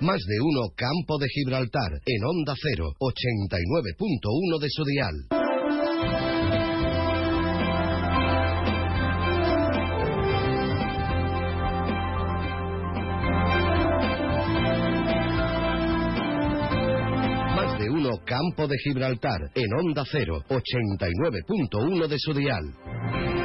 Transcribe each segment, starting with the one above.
Más de uno Campo de Gibraltar en Onda 0, 89.1 de su dial. Más de uno Campo de Gibraltar en Onda 0, 89.1 de su dial.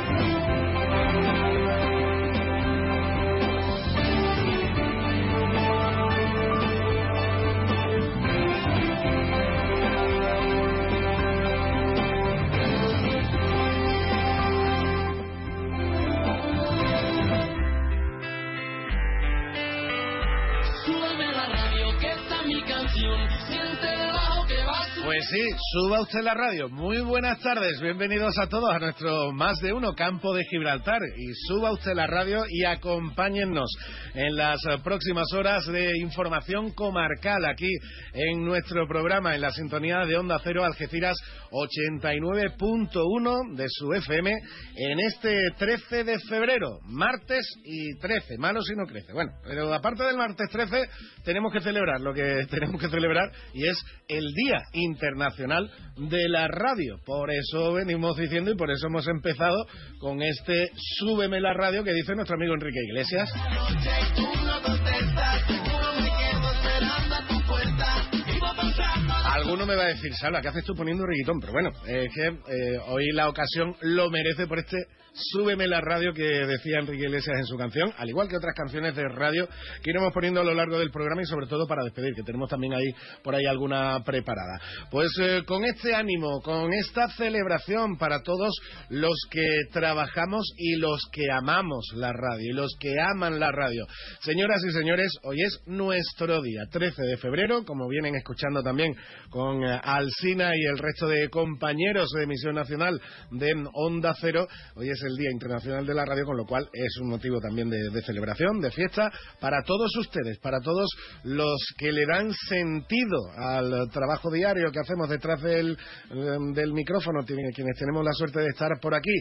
Suba usted la radio. Muy buenas tardes, bienvenidos a todos a nuestro más de uno campo de Gibraltar. Y suba usted la radio y acompáñennos en las próximas horas de información comarcal aquí en nuestro programa, en la sintonía de Onda Cero Algeciras 89.1 de su FM en este 13 de febrero, martes y 13, malo si no crece. Bueno, pero aparte del martes 13 tenemos que celebrar lo que tenemos que celebrar y es el Día Internacional de la Radio. Por eso venimos diciendo y por eso hemos empezado con este Súbeme la radio que dice nuestro amigo Enrique Iglesias. Alguno me va a decir, Salva, ¿qué haces tú poniendo un reguitón? Pero bueno, es que eh, hoy la ocasión lo merece por este Súbeme la radio que decía Enrique Iglesias en su canción, al igual que otras canciones de radio que iremos poniendo a lo largo del programa y sobre todo para despedir, que tenemos también ahí por ahí alguna preparada. Pues eh, con este ánimo, con esta celebración para todos los que trabajamos y los que amamos la radio y los que aman la radio. Señoras y señores, hoy es nuestro día, 13 de febrero, como vienen escuchando también con eh, Alsina y el resto de compañeros de emisión nacional de Onda Cero. Hoy es el Día Internacional de la Radio, con lo cual es un motivo también de, celebración, de fiesta, para todos ustedes, para todos los que le dan sentido al trabajo diario que hacemos detrás del, eh, del micrófono, quienes tenemos la suerte de estar por aquí,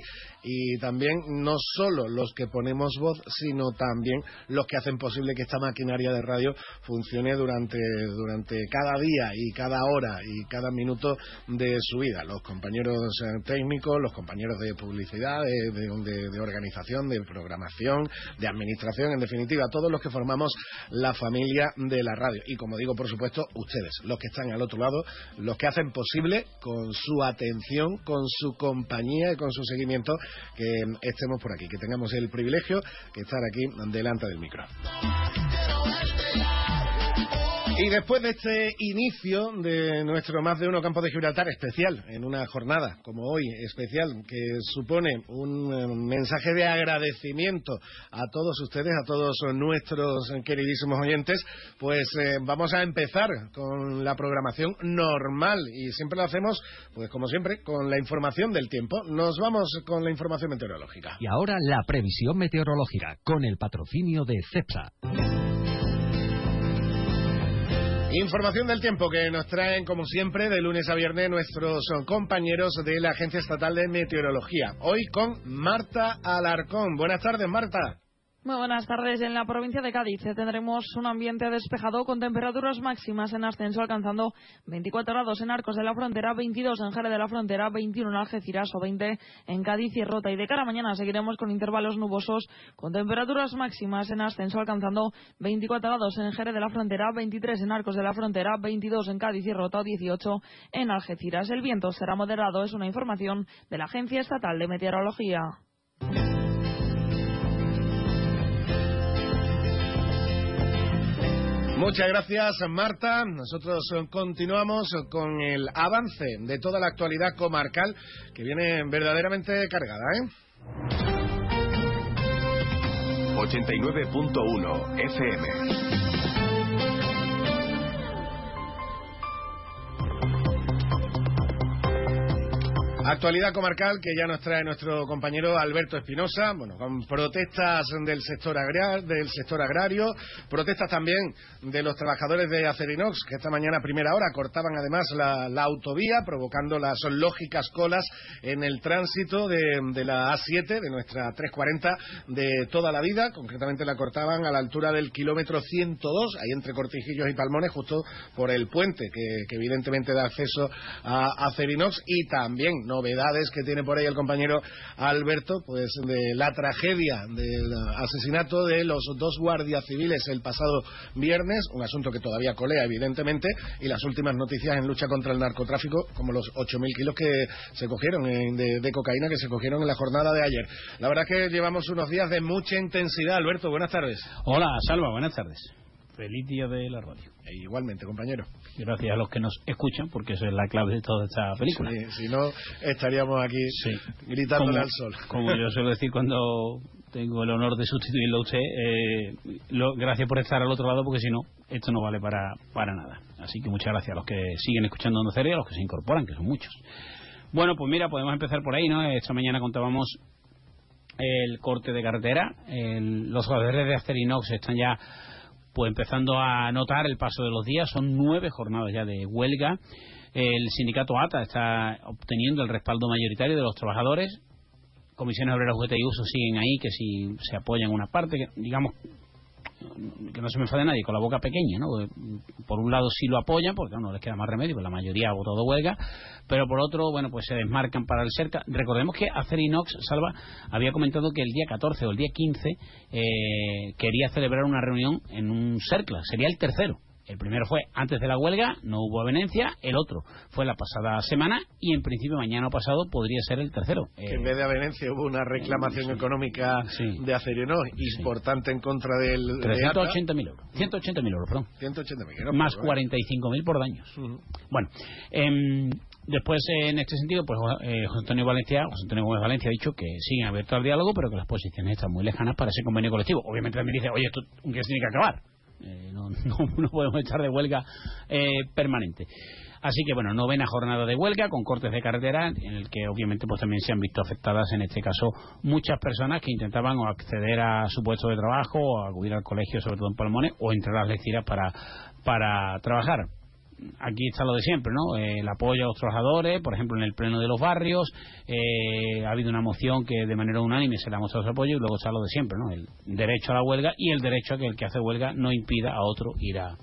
y también no solo los que ponemos voz, sino también los que hacen posible que esta maquinaria de radio funcione durante, durante cada día y cada hora y cada minuto de su vida. Los compañeros eh, técnicos, los compañeros de publicidad, de- organización, de programación, de administración, en definitiva, todos los que formamos la familia de la radio. Y como digo, por supuesto, ustedes, los que están al otro lado, los que hacen posible con su atención, con su compañía y con su seguimiento que estemos por aquí, que tengamos el privilegio de estar aquí delante del micro. Y después de este inicio de nuestro más de uno campo de Gibraltar especial, en una jornada como hoy especial, que supone un eh, mensaje de agradecimiento a todos ustedes, a todos nuestros queridísimos oyentes, pues eh, vamos a empezar con la programación normal y siempre lo hacemos, pues como siempre, con la información del tiempo. Nos vamos con la información meteorológica. Y ahora la previsión meteorológica con el patrocinio de CEPSA. Información del tiempo que nos traen, como siempre, de lunes a viernes nuestros compañeros de la Agencia Estatal de Meteorología. Hoy con Marta Alarcón. Buenas tardes, Marta. Muy buenas tardes. En la provincia de Cádiz tendremos un ambiente despejado con temperaturas máximas en ascenso alcanzando 24 grados en Arcos de la Frontera, 22 en Jerez de la Frontera, 21 en Algeciras o 20 en Cádiz y Rota. Y de cara a mañana seguiremos con intervalos nubosos con temperaturas máximas en ascenso alcanzando 24 grados en Jerez de la Frontera, 23 en Arcos de la Frontera, 22 en Cádiz y Rota o 18 en Algeciras. El viento será moderado. Es una información de la Agencia Estatal de Meteorología. Muchas gracias, Marta. Nosotros continuamos con el avance de toda la actualidad comarcal que viene verdaderamente cargada, ¿eh? 89.1 FM. Actualidad comarcal que ya nos trae nuestro compañero Alberto Espinosa, bueno, con protestas del sector, agrario, del sector agrario, protestas también de los trabajadores de Acerinox, que esta mañana a primera hora cortaban además la, autovía, provocando las lógicas colas en el tránsito de, la A7, de nuestra 340 de toda la vida, concretamente la cortaban a la altura del kilómetro 102, ahí entre Cortijillos y Palmones, justo por el puente que, que evidentemente da acceso a Acerinox. Y también novedades que tiene por ahí el compañero Alberto, pues de la tragedia del asesinato de los dos guardias civiles el pasado viernes, un asunto que todavía colea evidentemente, y las últimas noticias en lucha contra el narcotráfico, como los 8.000 kilos que se cogieron en- de, de cocaína que se cogieron en la jornada de ayer. La verdad es que llevamos unos días de mucha intensidad. Alberto, buenas tardes. Hola, Salva, buenas tardes. Feliz día de la radio. E igualmente, compañero. Gracias a los que nos escuchan, porque es la clave de toda esta película. Si, si no, estaríamos aquí Sí. gritándole Como- al sol. Como yo suelo decir cuando tengo el honor de sustituirlo a usted, eh, lo- gracias por estar al otro lado, porque si no, esto no vale para, para nada. Así que muchas gracias a los que siguen escuchando Onda Cero y a los que se incorporan, que son muchos. Bueno, pues mira, podemos empezar por ahí, ¿no? Esta mañana contábamos el corte de carretera. El- los jugadores de Acerinox están ya pues empezando a notar el paso de los días. Son nueve jornadas ya de huelga. El sindicato ATA está obteniendo el respaldo mayoritario de los trabajadores. Comisiones Obreras UGT y Uso siguen ahí, que si se apoyan una parte, digamos, que no se me enfade nadie, con la boca pequeña, ¿no? Por un lado sí lo apoyan, porque no les queda más remedio, pues la mayoría ha votado huelga, pero por otro, bueno, pues se desmarcan para el cerca. Recordemos que Acerinox, Salva, había comentado que el día 14 o el día 15 eh, quería celebrar una reunión en un cercla, sería el tercero. El primero fue antes de la huelga, no hubo avenencia. El otro fue la pasada semana y en principio mañana o pasado podría ser el tercero. que Eh, en vez de avenencia hubo una reclamación sí. económica Sí. de Acerinox importante en contra del de ATA. 380.000 euros. 180.000 euros, perdón. 180.000 euros, Más pero bueno. 45.000 por daños. Ujú. Bueno, em, después eh, en este sentido, pues eh, José Antonio Valencia, José Antonio Gómez Valencia ha dicho que siguen abiertos al diálogo, pero que las posiciones están muy lejanas para ese convenio colectivo. Obviamente también dice, oye, esto se tiene que acabar. Eh, no, no, no podemos echar de huelga eh, permanente. Así que bueno, novena jornada de huelga con cortes de carretera en el que obviamente pues también se han visto afectadas en este caso muchas personas que intentaban o acceder a su puesto de trabajo o acudir al colegio, sobre todo en Palmones, o entrar a las lecciones para, para trabajar aquí está lo de siempre, ¿no? Eh, el apoyo a los trabajadores, por ejemplo, en el pleno de los barrios, eh, ha habido una moción que de manera unánime se le ha mostrado su apoyo y luego está lo de siempre, ¿no? El derecho a la huelga y el derecho a que el que hace huelga no impida a otro ir a,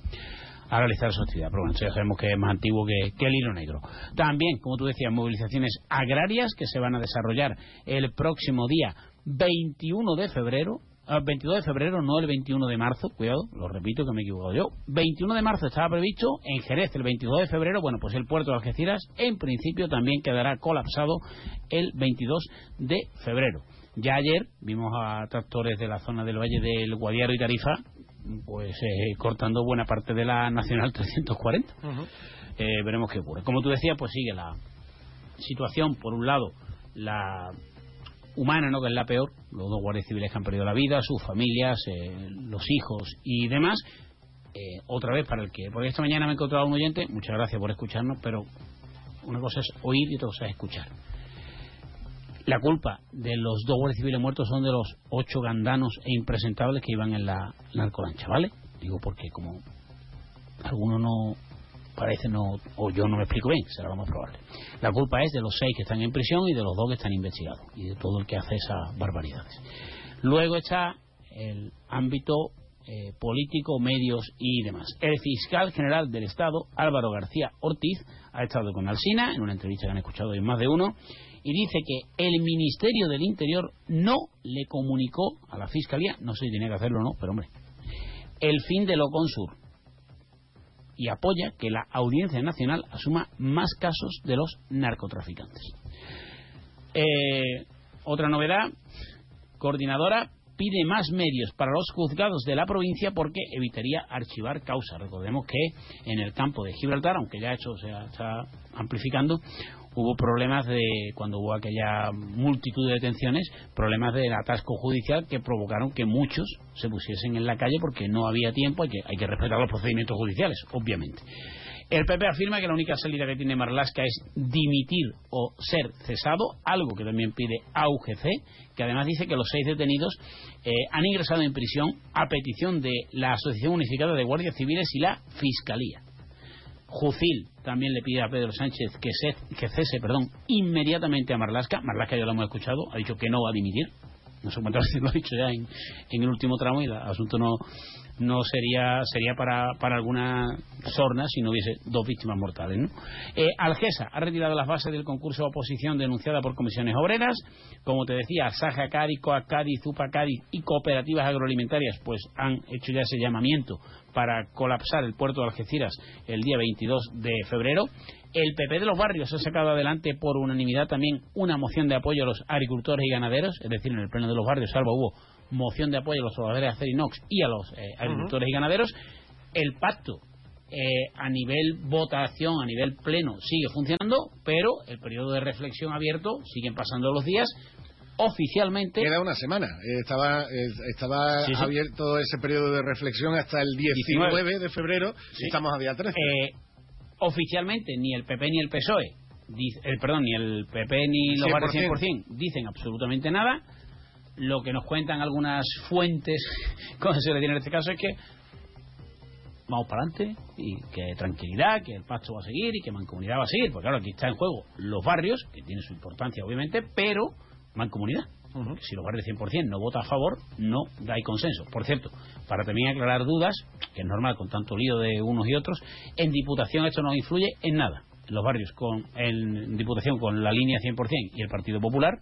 realizar su actividad. Pero bueno, ya sabemos que es más antiguo que, que el hilo negro. También, como tú decías, movilizaciones agrarias que se van a desarrollar el próximo día 21 de febrero. Ah, 22 de febrero, no el 21 de marzo, cuidado, lo repito que me he equivocado yo. 21 de marzo estaba previsto en Jerez el 22 de febrero. Bueno, pues el puerto de Algeciras en principio también quedará colapsado el 22 de febrero. Ya ayer vimos a tractores de la zona del Valle del Guadiaro y Tarifa pues eh, cortando buena parte de la Nacional 340. Eh, veremos qué ocurre. Como tú decías, pues sigue la situación, por un lado, la humana, ¿no? que es la peor, los dos guardias civiles que han perdido la vida, sus familias, eh, los hijos y demás. Eh, otra vez para el que, porque esta mañana me he encontrado un oyente, muchas gracias por escucharnos, pero una cosa es oír y otra cosa es escuchar. La culpa de los dos guardias civiles muertos son de los ocho gandanos e impresentables que iban en la narcolancha, ¿vale? Digo porque como algunos no parece no, o yo no me explico bien, será lo más probable. La culpa es de los seis que están en prisión y de los dos que están investigados y de todo el que hace esas barbaridades. Luego está el ámbito eh, político, medios y demás. El fiscal general del Estado, Álvaro García Ortiz, ha estado con Alsina en una entrevista que han escuchado hoy más de uno y dice que el Ministerio del Interior no le comunicó a la Fiscalía, no sé si tenía que hacerlo o no, pero hombre, el fin de lo consur y apoya que la Audiencia Nacional asuma más casos de los narcotraficantes. Eh, otra novedad, coordinadora pide más medios para los juzgados de la provincia porque evitaría archivar causas. Recordemos que en el campo de Gibraltar, aunque ya hecho se está amplificando, hubo problemas de, cuando hubo aquella multitud de detenciones, problemas del atasco judicial que provocaron que muchos se pusiesen en la calle porque no había tiempo, hay que, hay que respetar los procedimientos judiciales, obviamente. El PP afirma que la única salida que tiene Marlasca es dimitir o ser cesado, algo que también pide AUGC, que además dice que los seis detenidos eh, han ingresado en prisión a petición de la Asociación Unificada de Guardias Civiles y la Fiscalía. Jucil también le pide a Pedro Sánchez que, se- que cese perdón, inmediatamente a Marlasca. Marlasca ya lo hemos escuchado, ha dicho que no va a dimitir. No sé cuántas veces lo ha dicho ya en, en el último tramo y el asunto no, no sería sería para, para alguna sorna si no hubiese dos víctimas mortales. ¿no? Eh, Algesa ha retirado las bases del concurso de oposición denunciada por comisiones obreras. Como te decía, Saja Cádiz, Coa Cádiz, Zupa Cádiz y cooperativas agroalimentarias pues han hecho ya ese llamamiento para colapsar el puerto de Algeciras el día 22 de febrero. El PP de los barrios ha sacado adelante por unanimidad también una moción de apoyo a los agricultores y ganaderos, es decir, en el pleno de los barrios, salvo hubo moción de apoyo a los trabajadores de Acerinox y a los eh, agricultores y ganaderos. El pacto eh, a nivel votación, a nivel pleno, sigue funcionando, pero el periodo de reflexión abierto siguen pasando los días. Oficialmente, Queda una semana. Eh, Estaba, eh, estaba Sí, sí. abierto ese periodo de reflexión hasta el 19 de febrero y estamos a día 13. eh, oficialmente ni el PP ni el PSOE, dic- eh, perdón, ni el PP ni los 100%. barrios 100% dicen absolutamente nada. Lo que nos cuentan algunas fuentes, como se le tiene en este caso, es que vamos para adelante y que tranquilidad, que el pacto va a seguir y que Mancomunidad va a seguir. Porque claro, aquí está en juego los barrios, que tiene su importancia obviamente, pero Mancomunidad. Si los barrios 100% no vota a favor, no hay consenso. Por cierto, para también aclarar dudas, que es normal con tanto lío de unos y otros, en Diputación esto no influye en nada. En los barrios con en Diputación con la línea 100% y el Partido Popular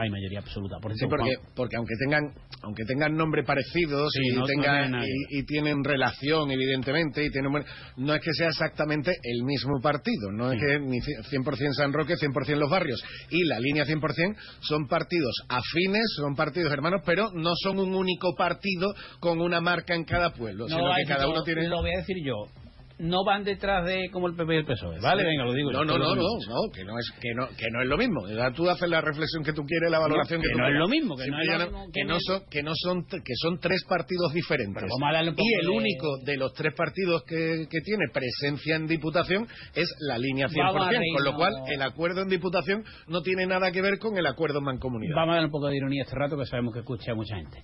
hay mayoría absoluta. Por Sí, cierto, porque, porque aunque tengan aunque tengan nombre parecidos Sí, y, no- tengan, y, y tienen relación evidentemente y tienen no es que sea exactamente el mismo partido no es que ni ci- 100% San Roque 100% Los Barrios y la línea 100% son partidos afines son partidos hermanos pero no son un único partido con una marca en cada pueblo No sino que cada uno tiene Lo voy a decir yo. No van detrás de como el PP y el PSOE, ¿vale? Venga, lo digo no yo. no no no, no, que no es que no que no es lo mismo tú haces la reflexión que tú quieres la valoración que tú no es lo mismo, que no que no son que no son que son tres partidos diferentes Pero vamos a darle un poco y el único de los tres partidos que, que tiene presencia en Diputación es la línea 100%, Vamos a con lo cual el acuerdo en Diputación no tiene nada que ver con el acuerdo en Mancomunidad. Vamos a dar un poco de ironía este rato que sabemos que escucha mucha gente.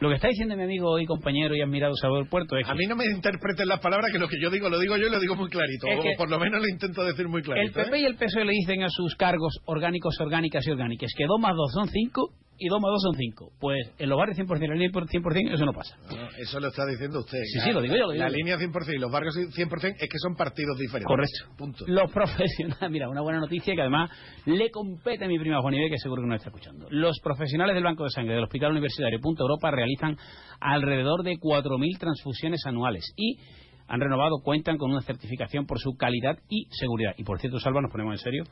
Lo que está diciendo mi amigo y compañero y admirado Salvador Puerto es que A mí no me interpreten las palabras que lo que yo digo lo digo yo y lo digo muy clarito, Es o que por lo menos lo intento decir muy el clarito. PP ¿eh? y el PSOE le dicen a sus cargos orgánicos, orgánicas y orgánicas que 2 más 2 son 5 y 2 más 2 son 5. Pues en los barrios 100% y la línea 100% eso no pasa. No, eso lo está diciendo usted. Sí, sí, lo digo yo, lo digo La yo. línea 100% y los barrios 100% es que son partidos diferentes. Correcto. Punto. Los profesionales, mira, una buena noticia que además le compete a mi prima Juan Ibe, que seguro que nos está escuchando. Los profesionales del Banco de Sangre del Hospital Universitario Punta Europa realizan alrededor de 4.000 transfusiones anuales y han renovado, cuentan con una certificación por su calidad y seguridad. Y por cierto, Salva, nos ponemos en serio,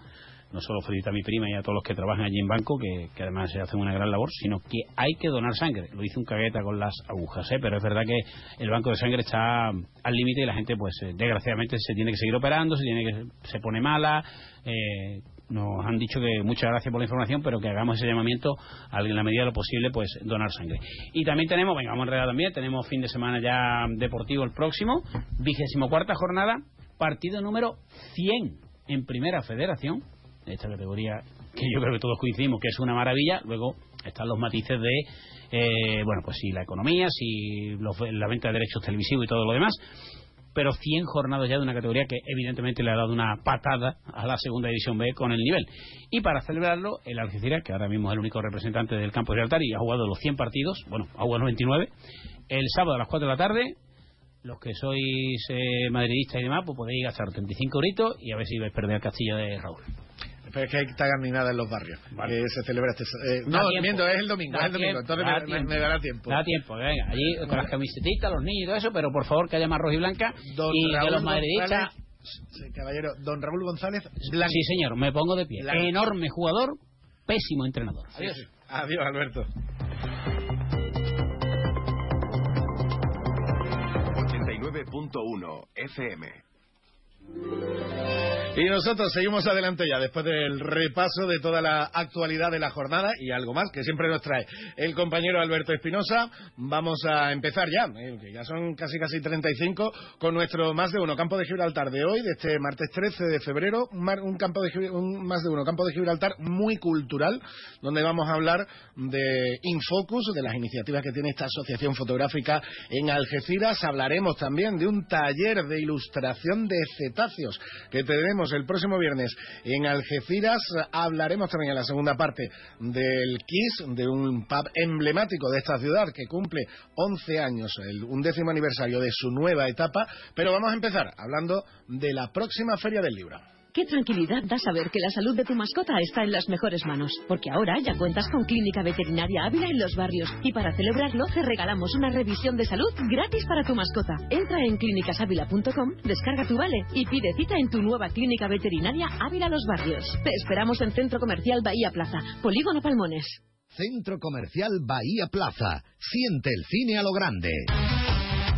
no solo felicita a mi prima y a todos los que trabajan allí en banco, que, además se hacen una gran labor, sino que hay que donar sangre. Lo hizo un cagueta con las agujas, ¿eh? pero es verdad que el banco de sangre está al límite y la gente, pues eh, desgraciadamente, se tiene que seguir operando, se, tiene que, se pone mala. eh, nos han dicho que muchas gracias por la información, pero que hagamos ese llamamiento a, en la medida de lo posible, pues donar sangre. Y también tenemos, venga, vamos a enredar también, tenemos fin de semana ya deportivo el próximo, vigésimo cuarta jornada, partido número 100 en Primera Federación, de esta categoría que yo creo que todos coincidimos que es una maravilla, luego están los matices de, eh, bueno, pues si la economía, si los- la venta de derechos televisivos y todo lo demás, pero 100 jornadas ya de una categoría que evidentemente le ha dado una patada a la segunda división B con el nivel. Y para celebrarlo, el Algeciras, que ahora mismo es el único representante del campo de Gibraltar y ha jugado los 100 partidos, bueno, ha jugado los 29, el sábado a las 4 de la tarde, los que sois eh, madridistas y demás, pues podéis gastar 35 euritos y a ver si vais a perder el castillo de Raúl. Pero es que hay que estar nada en los barrios. Vale. Que se celebra este. eh, no, tiempo. miento, es el domingo. Da es el domingo. tiempo, Entonces da me, me- tiempo. me dará tiempo. Da tiempo, venga, allí con las camisetitas, los niños y todo eso, pero por favor que haya más roja y blanca Don y de Raúl los madridistas. Caballero, don Raúl González Blanco. Sí, señor, me pongo de pie. Blanco. Enorme jugador, pésimo entrenador. Sí, sí. Adiós, Alberto. 89.1 FM. Y nosotros seguimos adelante ya después del repaso de toda la actualidad de la jornada y algo más que siempre nos trae el compañero Alberto Espinosa. Vamos a empezar ya, eh, que ya son casi casi 35, con nuestro más de uno campo de Gibraltar de hoy, de este martes 13 de febrero, un, mar- un campo de un más de uno campo de Gibraltar muy cultural, donde vamos a hablar de Infocus, de las iniciativas que tiene esta asociación fotográfica en Algeciras. Hablaremos también de un taller de ilustración de cetáceos que tenemos el próximo viernes en Algeciras. Hablaremos también en la segunda parte del KISS, de un pub emblemático de esta ciudad que cumple 11 años, el undécimo aniversario de su nueva etapa. Pero vamos a empezar hablando de la próxima Feria del Libro. Qué tranquilidad da saber que la salud de tu mascota está en las mejores manos. Porque ahora ya cuentas con Clínica Veterinaria Ávila en los barrios. Y para celebrarlo te regalamos una revisión de salud gratis para tu mascota. Entra en clínicasávila.com, descarga tu vale y pide cita en tu nueva Clínica Veterinaria Ávila Los Barrios. Te esperamos en Centro Comercial Bahía Plaza, Polígono Palmones. Centro Comercial Bahía Plaza. Siente el cine a lo grande.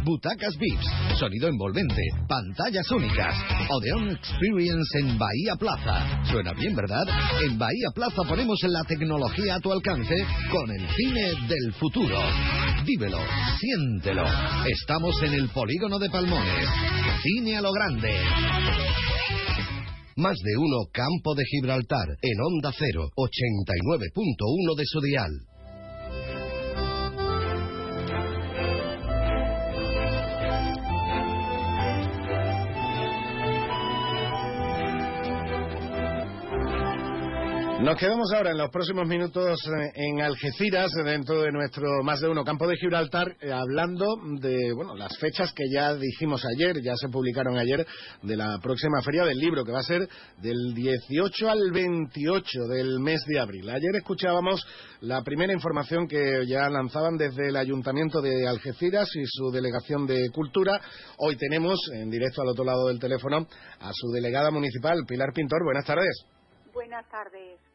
Butacas VIPs, sonido envolvente, pantallas únicas. Odeon Experience en Bahía Plaza. Suena bien, ¿verdad? En Bahía Plaza ponemos la tecnología a tu alcance con el cine del futuro. Vívelo, siéntelo. Estamos en el polígono de Palmones. Cine a lo grande. Más de uno Campo de Gibraltar en Onda 0, 89.1 de su dial. Nos quedamos ahora en los próximos minutos eh, en Algeciras, dentro de nuestro más de uno campo de Gibraltar, eh, hablando de bueno las fechas que ya dijimos ayer, ya se publicaron ayer, de la próxima Feria del Libro, que va a ser del 18 al 28 del mes de abril. Ayer escuchábamos la primera información que ya lanzaban desde el Ayuntamiento de Algeciras y su Delegación de Cultura. Hoy tenemos en directo al otro lado del teléfono a su delegada municipal, Pilar Pintor. Buenas tardes. Buenas tardes.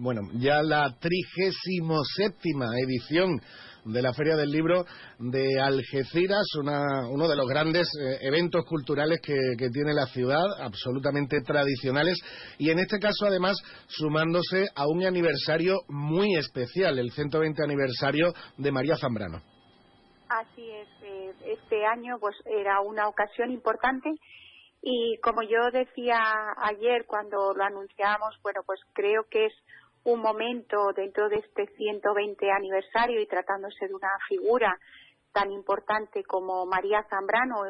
Bueno, ya la trigésimo séptima edición de la Feria del Libro de Algeciras, una- uno de los grandes eh, eventos culturales que, que tiene la ciudad, absolutamente tradicionales, y en este caso además sumándose a un aniversario muy especial, el 120 aniversario de María Zambrano. Así es. eh, Este año pues era una ocasión importante y como yo decía ayer cuando lo anunciábamos, bueno, pues creo que es un momento dentro de este 120 aniversario y tratándose de una figura tan importante como María Zambrano,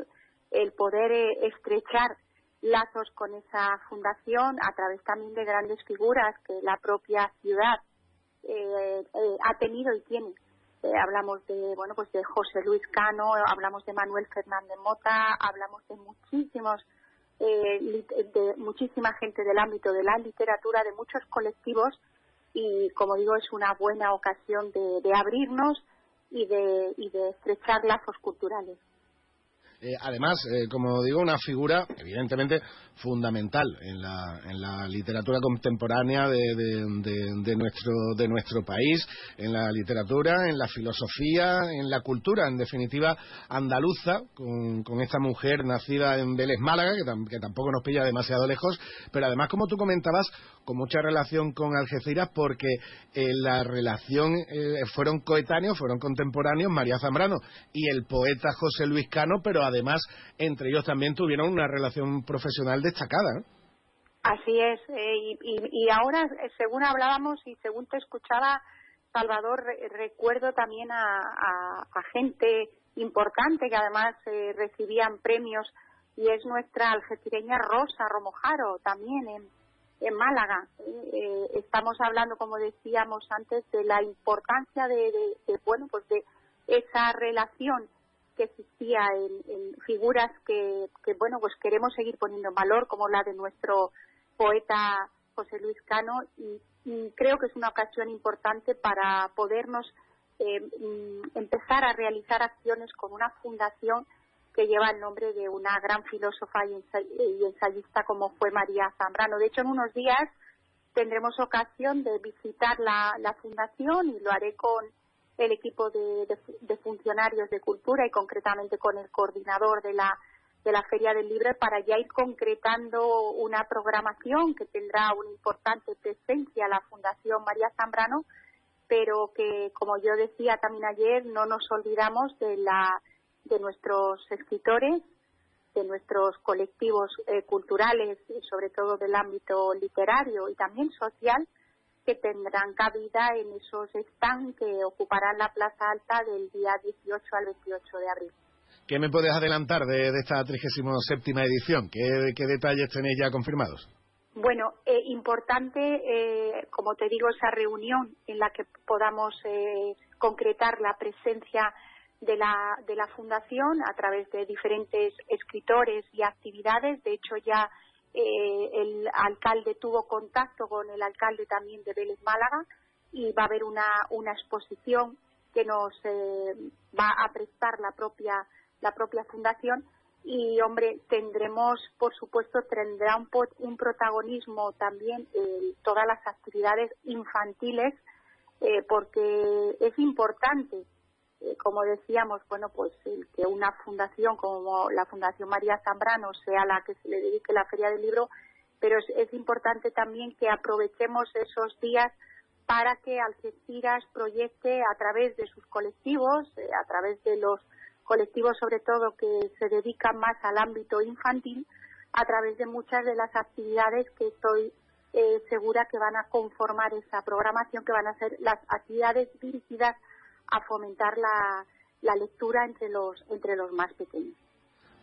el poder eh, estrechar lazos con esa fundación a través también de grandes figuras que la propia ciudad eh, eh, ha tenido y tiene. Eh, hablamos de bueno pues de José Luis Cano, hablamos de Manuel Fernández Mota, hablamos de muchísimos de muchísima gente del ámbito de la literatura, de muchos colectivos y como digo es una buena ocasión de, de abrirnos y de, y de estrechar lazos culturales. Eh, además, eh, como digo, una figura evidentemente fundamental en la, en la literatura contemporánea de, de- de- nuestro, de nuestro país, en la literatura, en la filosofía, en la cultura, en definitiva, andaluza, con, esta mujer nacida en Vélez, Málaga, que, que tampoco nos pilla demasiado lejos, pero además, como tú comentabas, con mucha relación con Algeciras, porque eh, la relación eh, fueron coetáneos, fueron contemporáneos María Zambrano y el poeta José Luis Cano, pero además entre ellos también tuvieron una relación profesional destacada. ¿eh? Así es, eh, y, y- y ahora, según hablábamos y según te escuchaba, Salvador, re- recuerdo también a, a- a gente importante que además recibían premios, y es nuestra algecireña Rosa Romojaro, también en, en Málaga. Eh, eh, estamos hablando, como decíamos antes, de la importancia de, bueno, pues de esa relación que existía en, figuras que, que, bueno, pues queremos seguir poniendo en valor, como la de nuestro poeta José Luis Cano, y, y creo que es una ocasión importante para podernos eh, mm, empezar a realizar acciones con una fundación que lleva el nombre de una gran filósofa y, ensay- y ensayista como fue María Zambrano. De hecho, en unos días tendremos ocasión de visitar la, fundación y lo haré con el equipo de funcionarios de cultura y concretamente con el coordinador de la, de la Feria del Libro para ya ir concretando una programación que tendrá una importante presencia la Fundación María Zambrano, pero que, como yo decía también ayer, no nos olvidamos de, la, de nuestros escritores, de nuestros colectivos eh, culturales, sobre todo del ámbito literario y también social, que tendrán cabida en esos stands que ocuparán la Plaza Alta del día 18 al 28 de abril. ¿Qué me puedes adelantar de, esta 37 edición? ¿Qué, detalles tenéis ya confirmados? Bueno, eh, importante, eh, como te digo, esa reunión en la que podamos eh, concretar la presencia de la, de la Fundación a través de diferentes escritores y actividades. De hecho, ya el alcalde tuvo contacto con el alcalde también de Vélez Málaga y va a haber una, una exposición que nos va a prestar la propia la propia fundación y hombre tendremos por supuesto tendrá un, un protagonismo también eh, todas las actividades infantiles eh, porque es importante eh, como decíamos bueno pues el que una fundación como la fundación María Zambrano sea la que se le dedique la feria del libro pero es, importante también que aprovechemos esos días para que Algeciras proyecte a través de sus colectivos a través de los colectivos sobre todo que se dedican más al ámbito infantil a través de muchas de las actividades que estoy eh, segura que van a conformar esa programación, que van a ser las actividades dirigidas a fomentar la, lectura entre los, entre los más pequeños.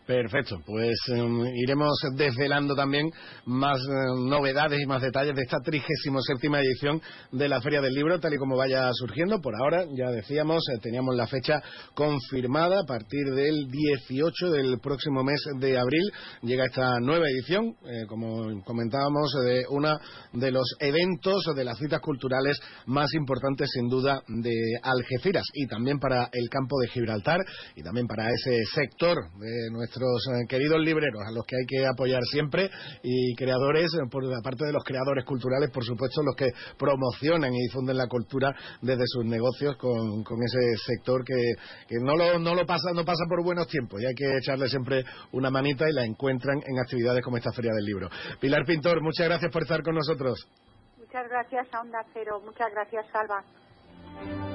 Perfecto, pues em, iremos desvelando también más em, novedades y más detalles de esta 37 edición de la Feria del Libro, tal y como vaya surgiendo. Por ahora, ya decíamos, eh, teníamos la fecha confirmada a partir del 18 del próximo mes de abril. Llega esta nueva edición, eh, como comentábamos, de uno de los eventos o de las citas culturales más importantes, sin duda, de Algeciras y también para el campo de Gibraltar y también para ese sector de nuestro nuestros eh, queridos libreros, a los que hay que apoyar siempre, y creadores, eh, por la parte de los creadores culturales, por supuesto, los que promocionan y difunden la cultura desde sus negocios con, ese sector que, no, lo, no lo pasa, no pasa por buenos tiempos y hay que echarle siempre una manita y la encuentran en actividades como esta Feria del Libro. Pilar Pintor, muchas gracias por estar con nosotros. Muchas gracias a Onda Cero, muchas gracias Salva.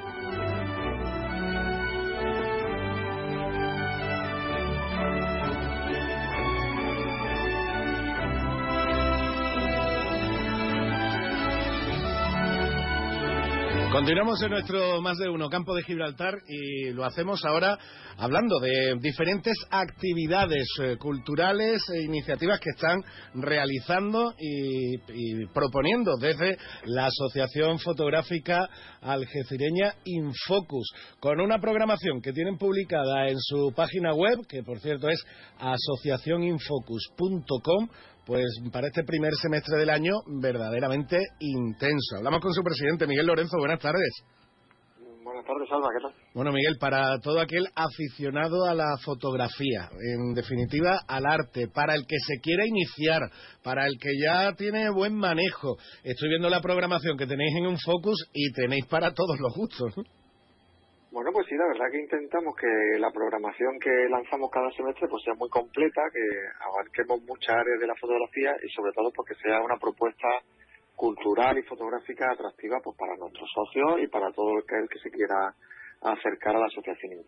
Continuamos en nuestro más de uno campo de Gibraltar y lo hacemos ahora hablando de diferentes actividades eh, culturales e iniciativas que están realizando y, proponiendo desde la Asociación Fotográfica Algecireña Infocus, con una programación que tienen publicada en su página web, que por cierto es asociacioninfocus.com pues para este primer semestre del año verdaderamente intenso. Hablamos con su presidente, Miguel Lorenzo. Buenas tardes. Buenas tardes, Alba, ¿qué tal? Bueno, Miguel, para todo aquel aficionado a la fotografía, en definitiva al arte, para el que se quiera iniciar, para el que ya tiene buen manejo, estoy viendo la programación que tenéis en un Focus y tenéis para todos los gustos. Bueno, pues sí, la verdad que intentamos que la programación que lanzamos cada semestre pues sea muy completa, que abarquemos muchas áreas de la fotografía y sobre todo porque sea una propuesta cultural y fotográfica atractiva pues para nuestros socios y para todo el que se quiera acercar a la asociación.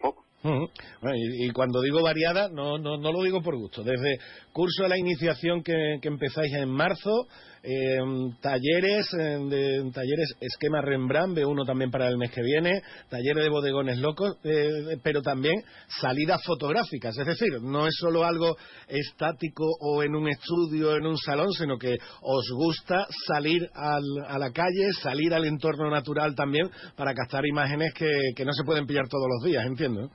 Bueno, y, y cuando digo variada, no, no, no lo digo por gusto. Desde curso de la iniciación que, que empezáis en marzo, eh, talleres, eh, de, talleres esquema Rembrandt, B1 también para el mes que viene, talleres de bodegones locos, eh, pero también salidas fotográficas. Es decir, no es solo algo estático o en un estudio, en un salón, sino que os gusta salir al- a la calle, salir al entorno natural también para captar imágenes que no se pueden pillar todos los días, entiendo.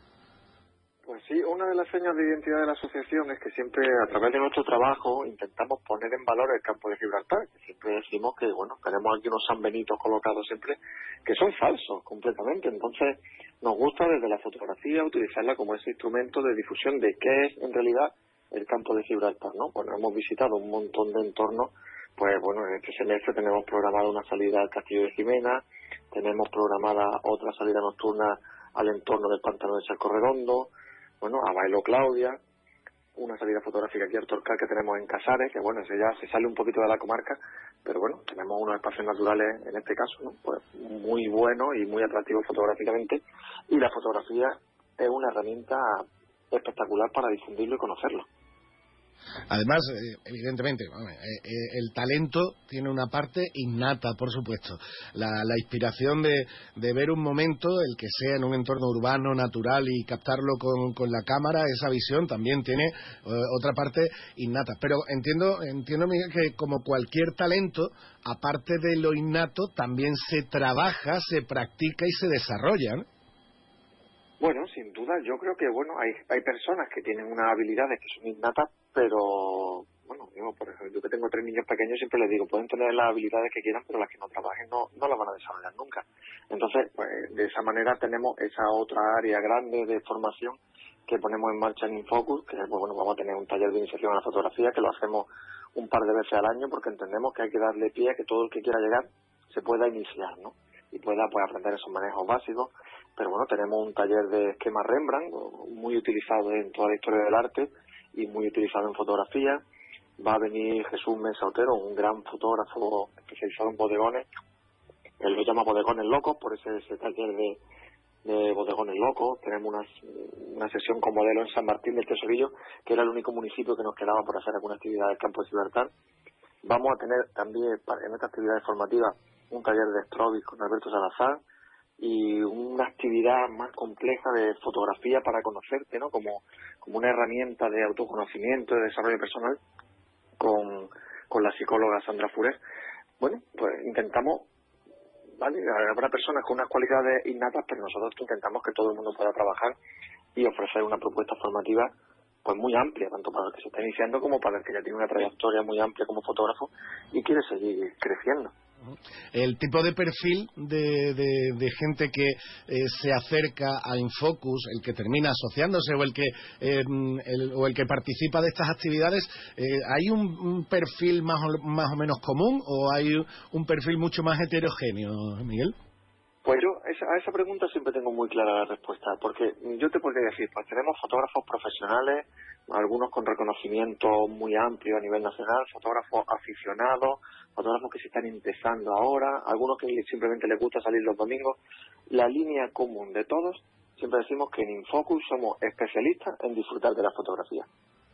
De las señas de identidad de la asociación es que siempre a través de nuestro trabajo intentamos poner en valor el campo de Gibraltar, que siempre decimos que, bueno, tenemos aquí unos San Benitos colocados siempre que son falsos completamente. Entonces, nos gusta desde la fotografía utilizarla como ese instrumento de difusión de qué es en realidad el campo de Gibraltar, ¿no? Bueno, hemos visitado un montón de entornos, pues bueno, en este semestre tenemos programada una salida al Castillo de Jimena, tenemos programada otra salida nocturna al entorno del pantano de Charco Redondo, bueno, a Bailo Claudia, una salida fotográfica aquí al Torcal que tenemos en Casares, que bueno, ese ya se sale un poquito de la comarca, pero bueno, tenemos unos espacios naturales en este caso, ¿no? Pues muy buenos y muy atractivos fotográficamente, y la fotografía es una herramienta espectacular para difundirlo y conocerlo. Además, eh, evidentemente, eh, eh, el talento tiene una parte innata, por supuesto. La, la inspiración de, de ver un momento, el que sea en un entorno urbano, natural, y captarlo con, con la cámara, esa visión también tiene otra parte innata. Pero entiendo, entiendo que como cualquier talento, aparte de lo innato, también se trabaja, se practica y se desarrolla. ¿no? Bueno, sin duda, yo creo que bueno, hay, hay personas que tienen unas habilidades que son innatas, pero bueno, digo, por ejemplo, yo que tengo tres niños pequeños siempre les digo, pueden tener las habilidades que quieran, pero las que no trabajen no, no las van a desarrollar nunca. Entonces, pues, de esa manera tenemos esa otra área grande de formación que ponemos en marcha en Infocus, que pues, bueno, vamos a tener un taller de iniciación a la fotografía que lo hacemos un par de veces al año porque entendemos que hay que darle pie a que todo el que quiera llegar se pueda iniciar, ¿no? Y pueda pues aprender esos manejos básicos. Pero bueno, tenemos un taller de esquema Rembrandt, muy utilizado en toda la historia del arte y muy utilizado en fotografía. Va a venir Jesús Mesa Otero, un gran fotógrafo especializado en bodegones. Él lo llama bodegones locos, por ese, ese taller de, de bodegones locos. Tenemos una, una sesión con modelo en San Martín del Tesorillo, que era el único municipio que nos quedaba por hacer alguna actividad del campo de Gibraltar. Vamos a tener también en estas actividades formativas un taller de Strobis con Alberto Salazar y una actividad más compleja de fotografía para conocerte, ¿no? Como, como una herramienta de autoconocimiento, de desarrollo personal con, con la psicóloga Sandra Furet. Bueno, pues intentamos ¿vale? Habrá personas con unas cualidades innatas, pero nosotros intentamos que todo el mundo pueda trabajar y ofrecer una propuesta formativa pues muy amplia, tanto para el que se está iniciando como para el que ya tiene una trayectoria muy amplia como fotógrafo y quiere seguir creciendo. El tipo de perfil de, de- gente que eh, se acerca a Infocus, el que termina asociándose o el que eh, o el que participa de estas actividades, eh, ¿hay un, un perfil más o, más o menos común o hay un perfil mucho más heterogéneo, Miguel? Pues yo a esa pregunta siempre tengo muy clara la respuesta, porque yo te podría decir, pues tenemos fotógrafos profesionales, algunos con reconocimiento muy amplio a nivel nacional, fotógrafos aficionados, fotógrafos que se están empezando ahora, algunos que simplemente les gusta salir los domingos. La línea común de todos, siempre decimos que en Infocus somos especialistas en disfrutar de la fotografía.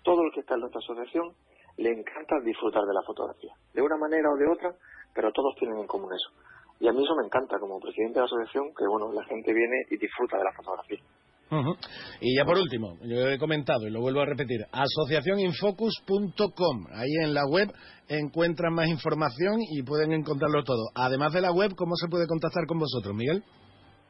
Todo el que está en nuestra asociación le encanta disfrutar de la fotografía, de una manera o de otra, pero todos tienen en común eso. Y a mí eso me encanta como presidente de la asociación, que bueno, la gente viene y disfruta de la fotografía. Y ya por último, yo he comentado y lo vuelvo a repetir, asociacioninfocus.com. Ahí en la web encuentran más información y pueden encontrarlo todo. Además de la web, ¿cómo se puede contactar con vosotros, Miguel?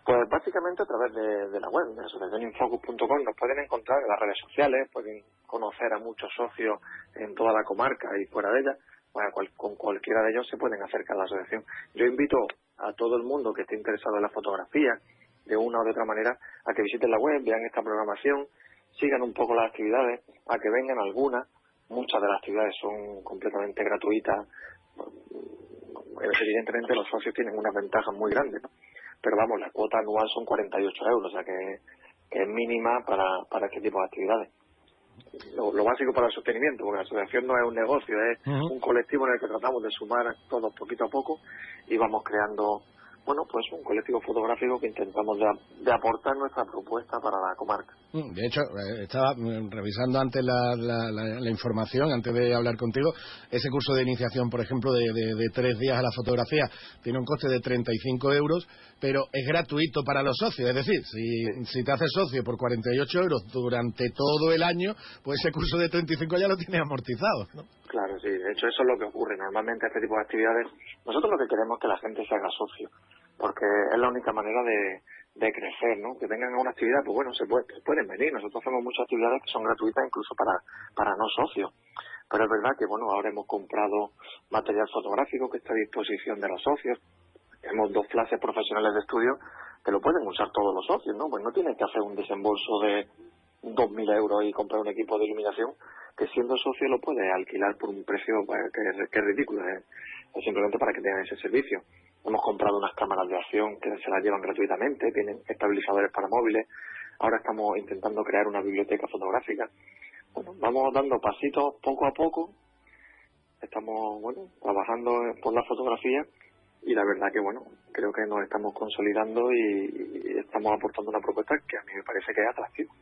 Pues básicamente a través de, de la web, de asociacioninfocus.com, nos pueden encontrar en las redes sociales, pueden conocer a muchos socios en toda la comarca y fuera de ella. Bueno, cual- con cualquiera de ellos se pueden acercar a la asociación. Yo invito a todo el mundo que esté interesado en la fotografía, de una o de otra manera, a que visiten la web, vean esta programación, sigan un poco las actividades, a que vengan algunas. Muchas de las actividades son completamente gratuitas. Evidentemente los socios tienen unas ventajas muy grandes, ¿no? pero vamos, la cuota anual son 48 euros, o sea que, que es mínima para, para este tipo de actividades. Lo, lo básico para el sostenimiento, porque la asociación no es un negocio, es un colectivo en el que tratamos de sumar todos poquito a poco y vamos creando bueno, pues un colectivo fotográfico que intentamos de, de aportar nuestra propuesta para la comarca. Mm, De hecho, eh, estaba mm, revisando antes la, la- la- la información, antes de hablar contigo. Ese curso de iniciación, por ejemplo, de, de- de tres días a la fotografía, tiene un coste de 35 euros, pero es gratuito para los socios. Es decir, si, si te haces socio por 48 euros durante todo el año, pues ese curso de 35 ya lo tienes amortizado. ¿no? Claro, sí. De hecho, eso es lo que ocurre. Normalmente este tipo de actividades, nosotros lo que queremos es que la gente se haga socio, porque es la única manera de, de crecer, ¿no? Que vengan a una actividad, pues bueno, se puede- pueden venir. Nosotros hacemos muchas actividades que son gratuitas incluso para, para no socios. Pero es verdad que, bueno, ahora hemos comprado material fotográfico que está a disposición de los socios. Tenemos dos clases profesionales de estudio que lo pueden usar todos los socios, ¿no? Pues no tienen que hacer un desembolso de 2.000 euros y comprar un equipo de iluminación que siendo socio lo puede alquilar por un precio pues, que, es, que ridículo, ¿eh? simplemente para que tengan ese servicio. Hemos comprado unas cámaras de acción que se las llevan gratuitamente, tienen estabilizadores para móviles. Ahora estamos intentando crear una biblioteca fotográfica. Bueno, vamos dando pasitos poco a poco. Estamos, bueno, trabajando por la fotografía y la verdad que, bueno, creo que nos estamos consolidando y, y estamos aportando una propuesta que a mí me parece que es atractiva.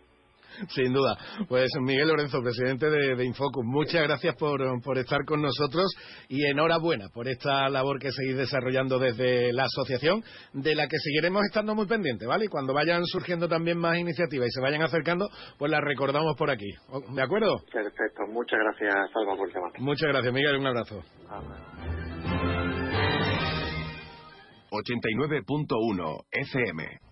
Sin duda. Pues Miguel Lorenzo, presidente de, de Infocus, muchas gracias por, por estar con nosotros y enhorabuena por esta labor que seguís desarrollando desde la asociación, de la que seguiremos estando muy pendientes, ¿vale? Y cuando vayan surgiendo también más iniciativas y se vayan acercando, pues las recordamos por aquí. ¿De acuerdo? Perfecto, muchas gracias, Salva, por el tema. Muchas gracias, Miguel. Un abrazo. 89.1 FM.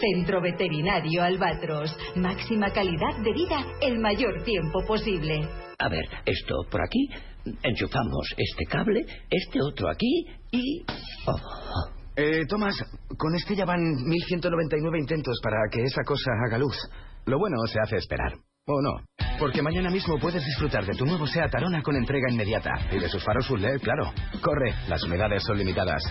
Centro Veterinario Albatros. Máxima calidad de vida el mayor tiempo posible. A ver, esto por aquí, enchufamos este cable, este otro aquí y... oh, Eh, Tomás, con este ya van 1199 intentos para que esa cosa haga luz. Lo bueno se hace esperar. ¿O no? Porque mañana mismo puedes disfrutar de tu nuevo SEAT Arona con entrega inmediata. Y de sus faros full LED, claro. Corre, las unidades son limitadas.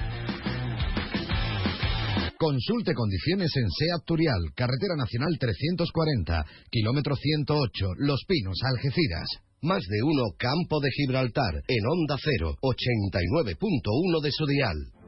Consulte condiciones en SEAT Turial, Carretera Nacional 340, kilómetro 108, Los Pinos, Algeciras. Más de uno Campo de Gibraltar, en Onda Cero, 89.1 de su dial.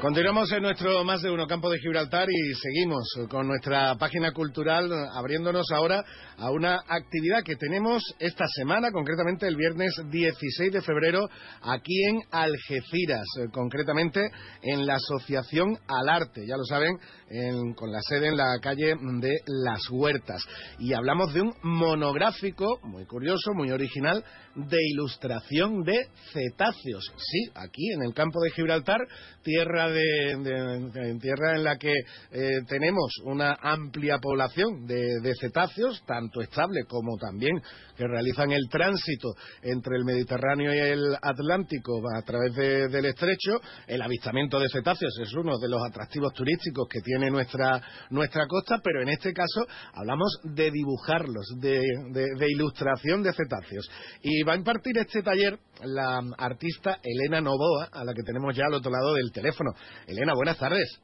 Continuamos en nuestro más de uno campo de Gibraltar y seguimos con nuestra página cultural abriéndonos ahora a una actividad que tenemos esta semana, concretamente el viernes 16 de febrero, aquí en Algeciras, eh, concretamente en la Asociación Al Arte, ya lo saben, en- con la sede en la calle de Las Huertas. Y hablamos de un monográfico muy curioso, muy original, de ilustración de cetáceos. Sí, aquí en el campo de Gibraltar, tierra de, tierra en la que eh, tenemos una amplia población de, de cetáceos, tanto estable como también que realizan el tránsito entre el Mediterráneo y el Atlántico a través de- del estrecho. El avistamiento de cetáceos es uno de los atractivos turísticos que tiene nuestra, nuestra costa, pero en este caso hablamos de dibujarlos, de, de- de ilustración de cetáceos. Y va a impartir este taller la artista Elena Novoa, a la que tenemos ya al otro lado del teléfono. Elena, buenas tardes.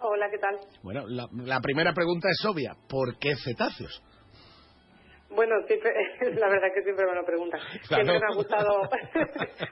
Hola, ¿qué tal? Bueno, la, la primera pregunta es obvia. ¿Por qué cetáceos? Bueno, siempre, la verdad es que siempre me lo preguntan. Claro. Siempre me ha gustado,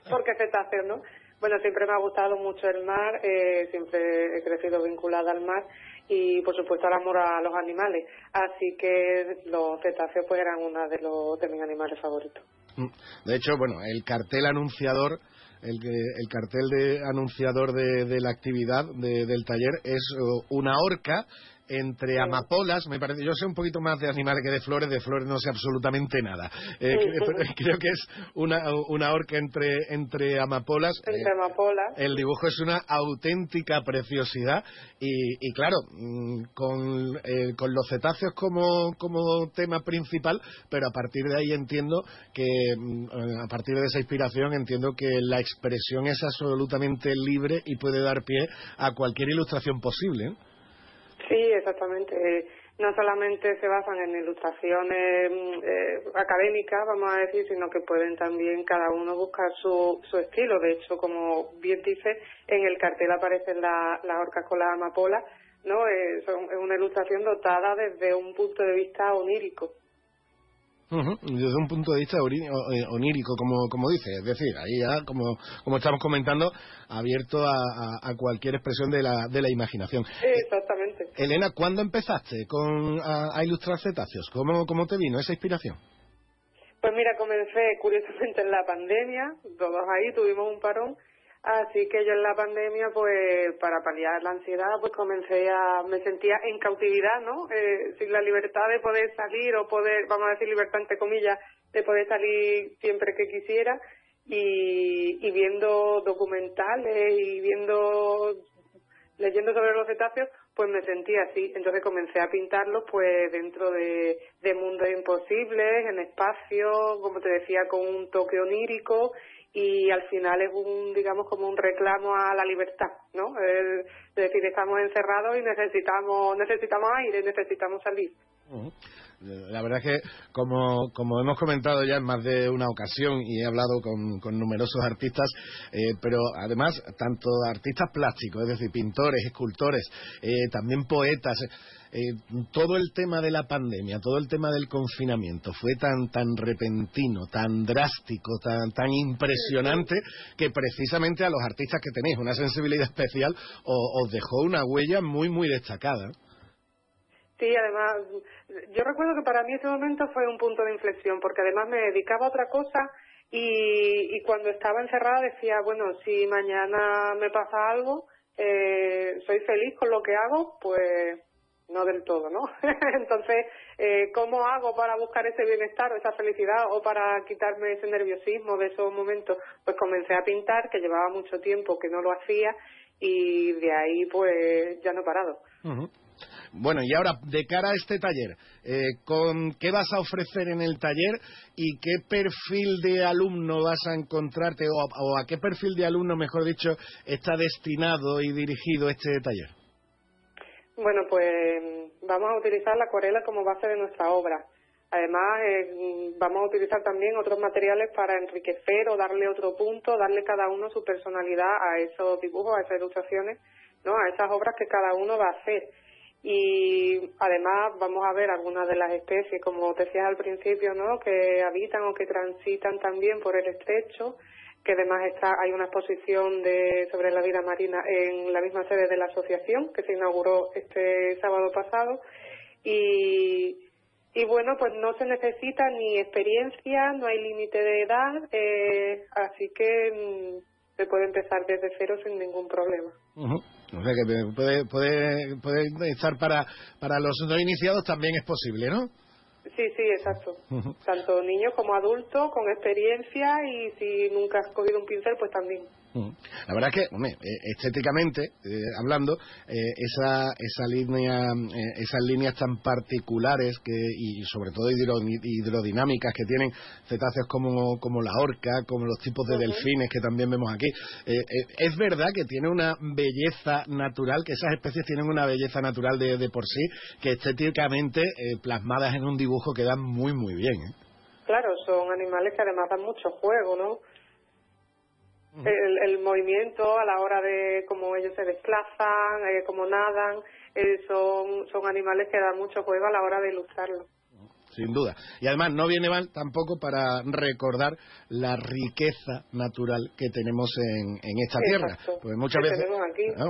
porque cetáceos, ¿no? Bueno, siempre me ha gustado mucho el mar, eh, siempre he crecido vinculada al mar y, por supuesto, el amor a los animales. Así que los cetáceos pues eran uno de, los, de mis animales favoritos. Mm. De hecho, bueno, el cartel anunciador, el, el cartel de anunciador de, de la actividad de- del taller es eh, una orca entre amapolas, me parece, yo sé un poquito más de animales que de flores, de flores no sé absolutamente nada. Eh, cre- creo que es una, una orca entre, entre amapolas. Entre Eh, amapolas. el dibujo es una auténtica preciosidad y, y claro, mm, con, eh, con los cetáceos como, como tema principal, pero a partir de ahí entiendo que, mm, eh, a partir de esa inspiración, entiendo que la expresión es absolutamente libre y puede dar pie a cualquier ilustración posible. Sí, exactamente. No solamente se basan en ilustraciones mm, eh, académicas, vamos a decir, sino que pueden también cada uno buscar su, su estilo. De hecho, como bien dice, en el cartel aparecen la- las orcas con las amapolas, ¿no? Eh, es una ilustración dotada desde un punto de vista onírico. Desde un punto de vista eh, onírico, como, como dice, es decir, ahí ya, como, como estamos comentando, abierto a, a- a cualquier expresión de la, de la imaginación. Exactamente. Elena, ¿cuándo empezaste con, a, a ilustrar cetáceos? ¿Cómo, ¿Cómo te vino esa inspiración? Pues mira, comencé curiosamente en la pandemia, todos ahí tuvimos un parón, así que yo en la pandemia, pues para paliar la ansiedad, pues comencé a, me sentía en cautividad, ¿no? Eh, sin la libertad de poder salir o poder, vamos a decir libertad entre comillas, de poder salir siempre que quisiera y, y viendo documentales y viendo leyendo sobre los cetáceos, pues me sentí así. Entonces comencé a pintarlos pues dentro de, de mundos imposibles, en espacio, como te decía, con un toque onírico y al final es un, digamos, como un reclamo a la libertad, ¿no? Es decir, estamos encerrados y necesitamos, necesitamos aire, necesitamos salir. La verdad es que, como, hemos comentado ya en más de una ocasión y he hablado con, con numerosos artistas, eh, pero además, tanto artistas plásticos, es decir, pintores, escultores, eh, también poetas, eh, todo el tema de la pandemia, todo el tema del confinamiento fue tan, tan repentino, tan drástico, tan, tan impresionante, que precisamente a los artistas que tenéis una sensibilidad especial o- os dejó una huella muy, muy destacada. Sí, además, yo recuerdo que para mí ese momento fue un punto de inflexión, porque además me dedicaba a otra cosa y, y cuando estaba encerrada decía, bueno, si mañana me pasa algo, eh, soy feliz con lo que hago, pues no del todo, ¿no? Entonces, eh, ¿cómo hago para buscar ese bienestar esa felicidad o para quitarme ese nerviosismo de esos momentos? Pues comencé a pintar, que llevaba mucho tiempo que no lo hacía y de ahí pues ya no he parado. Ujú. Bueno, y ahora, de cara a este taller, eh, ¿con qué vas a ofrecer en el taller y qué perfil de alumno vas a encontrarte, o, a qué perfil de alumno, mejor dicho, está destinado y dirigido este taller? Bueno, pues vamos a utilizar la acuarela como base de nuestra obra. Además, eh, vamos a utilizar también otros materiales para enriquecer o darle otro punto, darle cada uno su personalidad a esos dibujos, a esas ilustraciones, ¿no? a esas obras que cada uno va a hacer. Y además vamos a ver algunas de las especies, como decías al principio, ¿no? que habitan o que transitan también por el estrecho, que además está, hay una exposición de, sobre la vida marina en la misma sede de la asociación, que se inauguró este sábado pasado. Y, y bueno, pues no se necesita ni experiencia, no hay límite de edad, eh, así que mm, se puede empezar desde cero sin ningún problema. O sea que puede, puede, puede estar para, para los no iniciados también es posible, ¿no? Sí, sí, exacto. Tanto niños como adultos, con experiencia y si nunca has cogido un pincel, pues también. Mm. La verdad es que, hombre, eh, estéticamente eh, hablando, eh, esa, esa línea, eh, esas líneas tan particulares que, y sobre todo hidro- hidrodinámicas que tienen cetáceos como, como la orca, como los tipos de delfines que también vemos aquí, es verdad que tiene una belleza natural, que esas especies tienen una belleza natural de, de por sí, que estéticamente plasmadas en un dibujo quedan muy, muy bien. ¿eh? Claro, son animales que además dan mucho juego, ¿no? El, el movimiento a la hora de cómo ellos se desplazan, eh, cómo nadan, eh, son, son animales que dan mucho juego a la hora de ilustrarlo. Sin duda. Y además no viene mal tampoco para recordar la riqueza natural que tenemos en, en esta tierra. Pues muchas veces,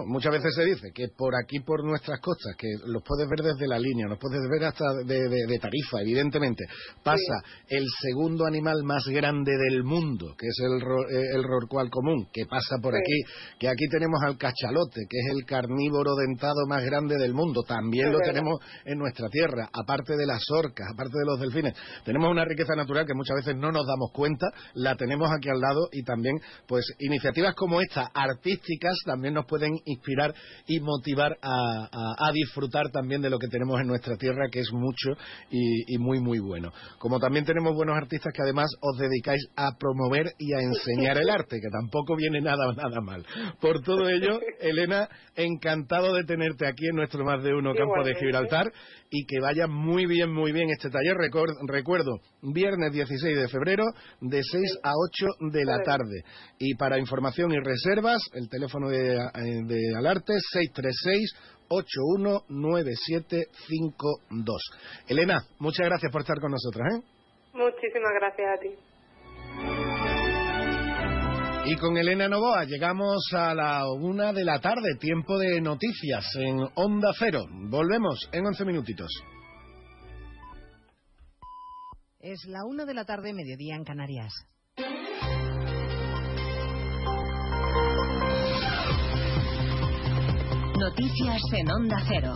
muchas veces se dice que por aquí, por nuestras costas, que los puedes ver desde la línea, los puedes ver hasta de, de- de Tarifa, evidentemente, pasa el segundo animal más grande del mundo, que es el, ro- eh, el rorcual común, que pasa por Sí. aquí, que aquí tenemos al cachalote, que es el carnívoro dentado más grande del mundo, también lo verdad. tenemos en nuestra tierra, aparte de las orcas, aparte de los delfines. Tenemos una riqueza natural que muchas veces no nos damos cuenta, la tenemos aquí al lado y también, pues, iniciativas como esta, artísticas, también nos pueden inspirar y motivar a, a- a disfrutar también de lo que tenemos en nuestra tierra, que es mucho y, y muy, muy bueno. Como también tenemos buenos artistas que además os dedicáis a promover y a enseñar el arte, que tampoco viene nada, nada mal. Por todo ello, Elena, encantado de tenerte aquí en nuestro Más de Uno Campo de Igualmente. Gibraltar y que vaya muy bien, muy bien este taller. Recor- recuerdo, viernes 16 de febrero de 6 a 8 de la tarde. Y para información y reservas, el teléfono de, eh, de Alarte 636 819752. Elena, muchas gracias por estar con nosotros. ¿eh? Muchísimas gracias a ti. Y con Elena Novoa llegamos a la una de la tarde, tiempo de noticias en Onda Cero. Volvemos en 11 minutitos. Es la una de la tarde, mediodía en Canarias. Noticias en Onda Cero.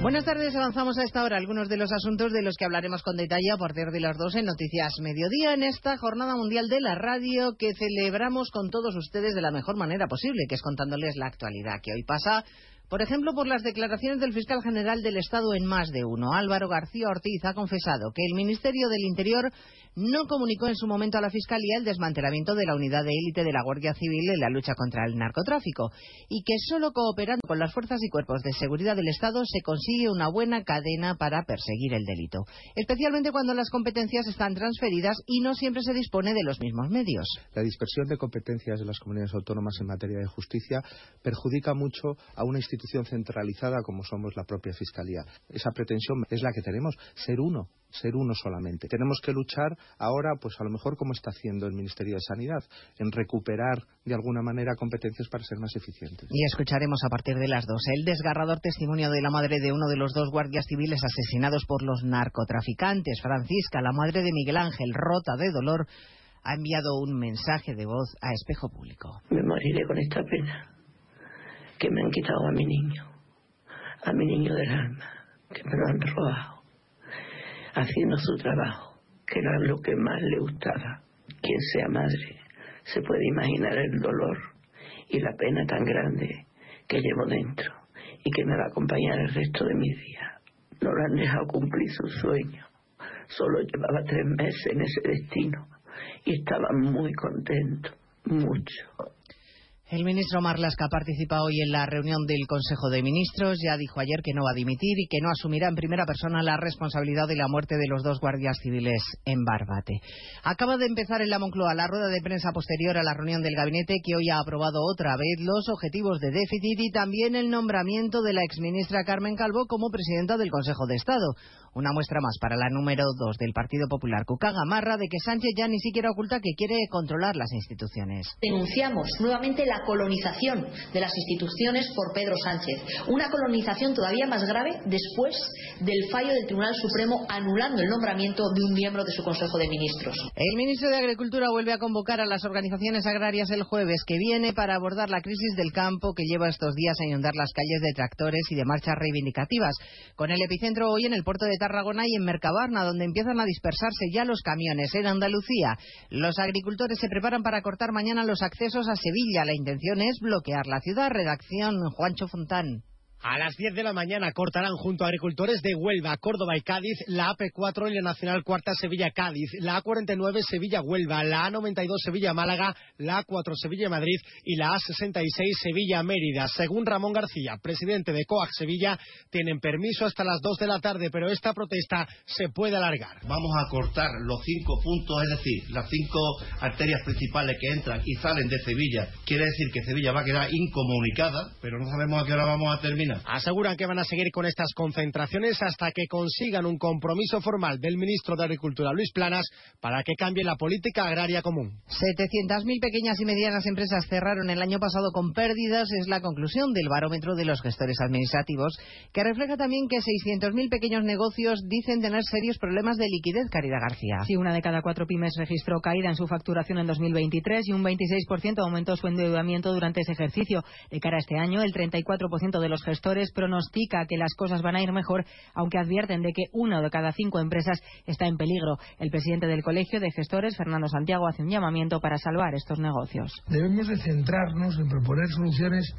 Buenas tardes, avanzamos a esta hora algunos de los asuntos de los que hablaremos con detalle a partir de las dos en Noticias Mediodía en esta Jornada Mundial de la Radio que celebramos con todos ustedes de la mejor manera posible, que es contándoles la actualidad que hoy pasa. Por ejemplo, por las declaraciones del fiscal general del Estado en más de uno. Álvaro García Ortiz ha confesado que el Ministerio del Interior no comunicó en su momento a la Fiscalía el desmantelamiento de la unidad de élite de la Guardia Civil en la lucha contra el narcotráfico y que solo cooperando con las fuerzas y cuerpos de seguridad del Estado se consigue una buena cadena para perseguir el delito, especialmente cuando las competencias están transferidas y no siempre se dispone de los mismos medios. La dispersión de competencias de las comunidades autónomas en materia de justicia perjudica mucho a una institución centralizada como somos la propia Fiscalía. Esa pretensión es la que tenemos, ser uno, ser uno solamente. Tenemos que luchar ahora, pues a lo mejor como está haciendo el Ministerio de Sanidad, en recuperar de alguna manera competencias para ser más eficientes. Y escucharemos a partir de las dos el desgarrador testimonio de la madre de uno de los dos guardias civiles asesinados por los narcotraficantes. Francisca, la madre de Miguel Ángel, rota de dolor, ha enviado un mensaje de voz a Espejo Público. Me moriré con esta pena que me han quitado a mi niño, a mi niño del alma, que me lo han robado, haciendo su trabajo, que era lo que más le gustaba. Quien sea madre se puede imaginar el dolor y la pena tan grande que llevo dentro y que me va a acompañar el resto de mis días. No lo han dejado cumplir su sueño. Solo llevaba tres meses en ese destino y estaba muy contento, mucho. El ministro Marlaska participa hoy en la reunión del Consejo de Ministros. Ya dijo ayer que no va a dimitir y que no asumirá en primera persona la responsabilidad de la muerte de los dos guardias civiles en Barbate. Acaba de empezar en la Moncloa la rueda de prensa posterior a la reunión del gabinete que hoy ha aprobado otra vez los objetivos de déficit y también el nombramiento de la exministra Carmen Calvo como presidenta del Consejo de Estado. Una muestra más para la número dos del Partido Popular, Cuca Gamarra, de que Sánchez ya ni siquiera oculta que quiere controlar las instituciones. Denunciamos nuevamente la colonización de las instituciones por Pedro Sánchez. Una colonización todavía más grave después del fallo del Tribunal Supremo anulando el nombramiento de un miembro de su Consejo de Ministros. El ministro de Agricultura vuelve a convocar a las organizaciones agrarias el jueves que viene para abordar la crisis del campo que lleva estos días a inundar las calles de tractores y de marchas reivindicativas, con el epicentro hoy en el puerto de Tarragona y en Mercabarna, donde empiezan a dispersarse ya los camiones. En Andalucía, los agricultores se preparan para cortar mañana los accesos a Sevilla. La intención es bloquear la ciudad. Redacción Juancho Fontán. A las 10 de la mañana cortarán junto a agricultores de Huelva, Córdoba y Cádiz la AP4 y la Nacional Cuarta Sevilla-Cádiz, la A49 Sevilla-Huelva, la A92 Sevilla-Málaga, la A4 Sevilla-Madrid y la A66 Sevilla-Mérida. Según Ramón García, presidente de COAC Sevilla, tienen permiso hasta las 2 de la tarde, pero esta protesta se puede alargar. Vamos a cortar los cinco puntos, es decir, las cinco arterias principales que entran y salen de Sevilla. Quiere decir que Sevilla va a quedar incomunicada, pero no sabemos a qué hora vamos a terminar Aseguran que van a seguir con estas concentraciones hasta que consigan un compromiso formal del ministro de Agricultura, Luis Planas, para que cambie la política agraria común. 700.000 pequeñas y medianas empresas cerraron el año pasado con pérdidas, es la conclusión del barómetro de los gestores administrativos, que refleja también que 600.000 pequeños negocios dicen tener serios problemas de liquidez, Caridad García. Sí, una de cada cuatro pymes registró caída en su facturación en 2023 y un 26% aumentó su endeudamiento durante ese ejercicio. De cara a este año, el 34% de los gestores pronostica que las cosas van a ir mejor, aunque advierten de que una de cada cinco empresas está en peligro. El presidente del Colegio de Gestores, Fernando Santiago, hace un llamamiento para salvar estos negocios. Debemos de centrarnos en proponer soluciones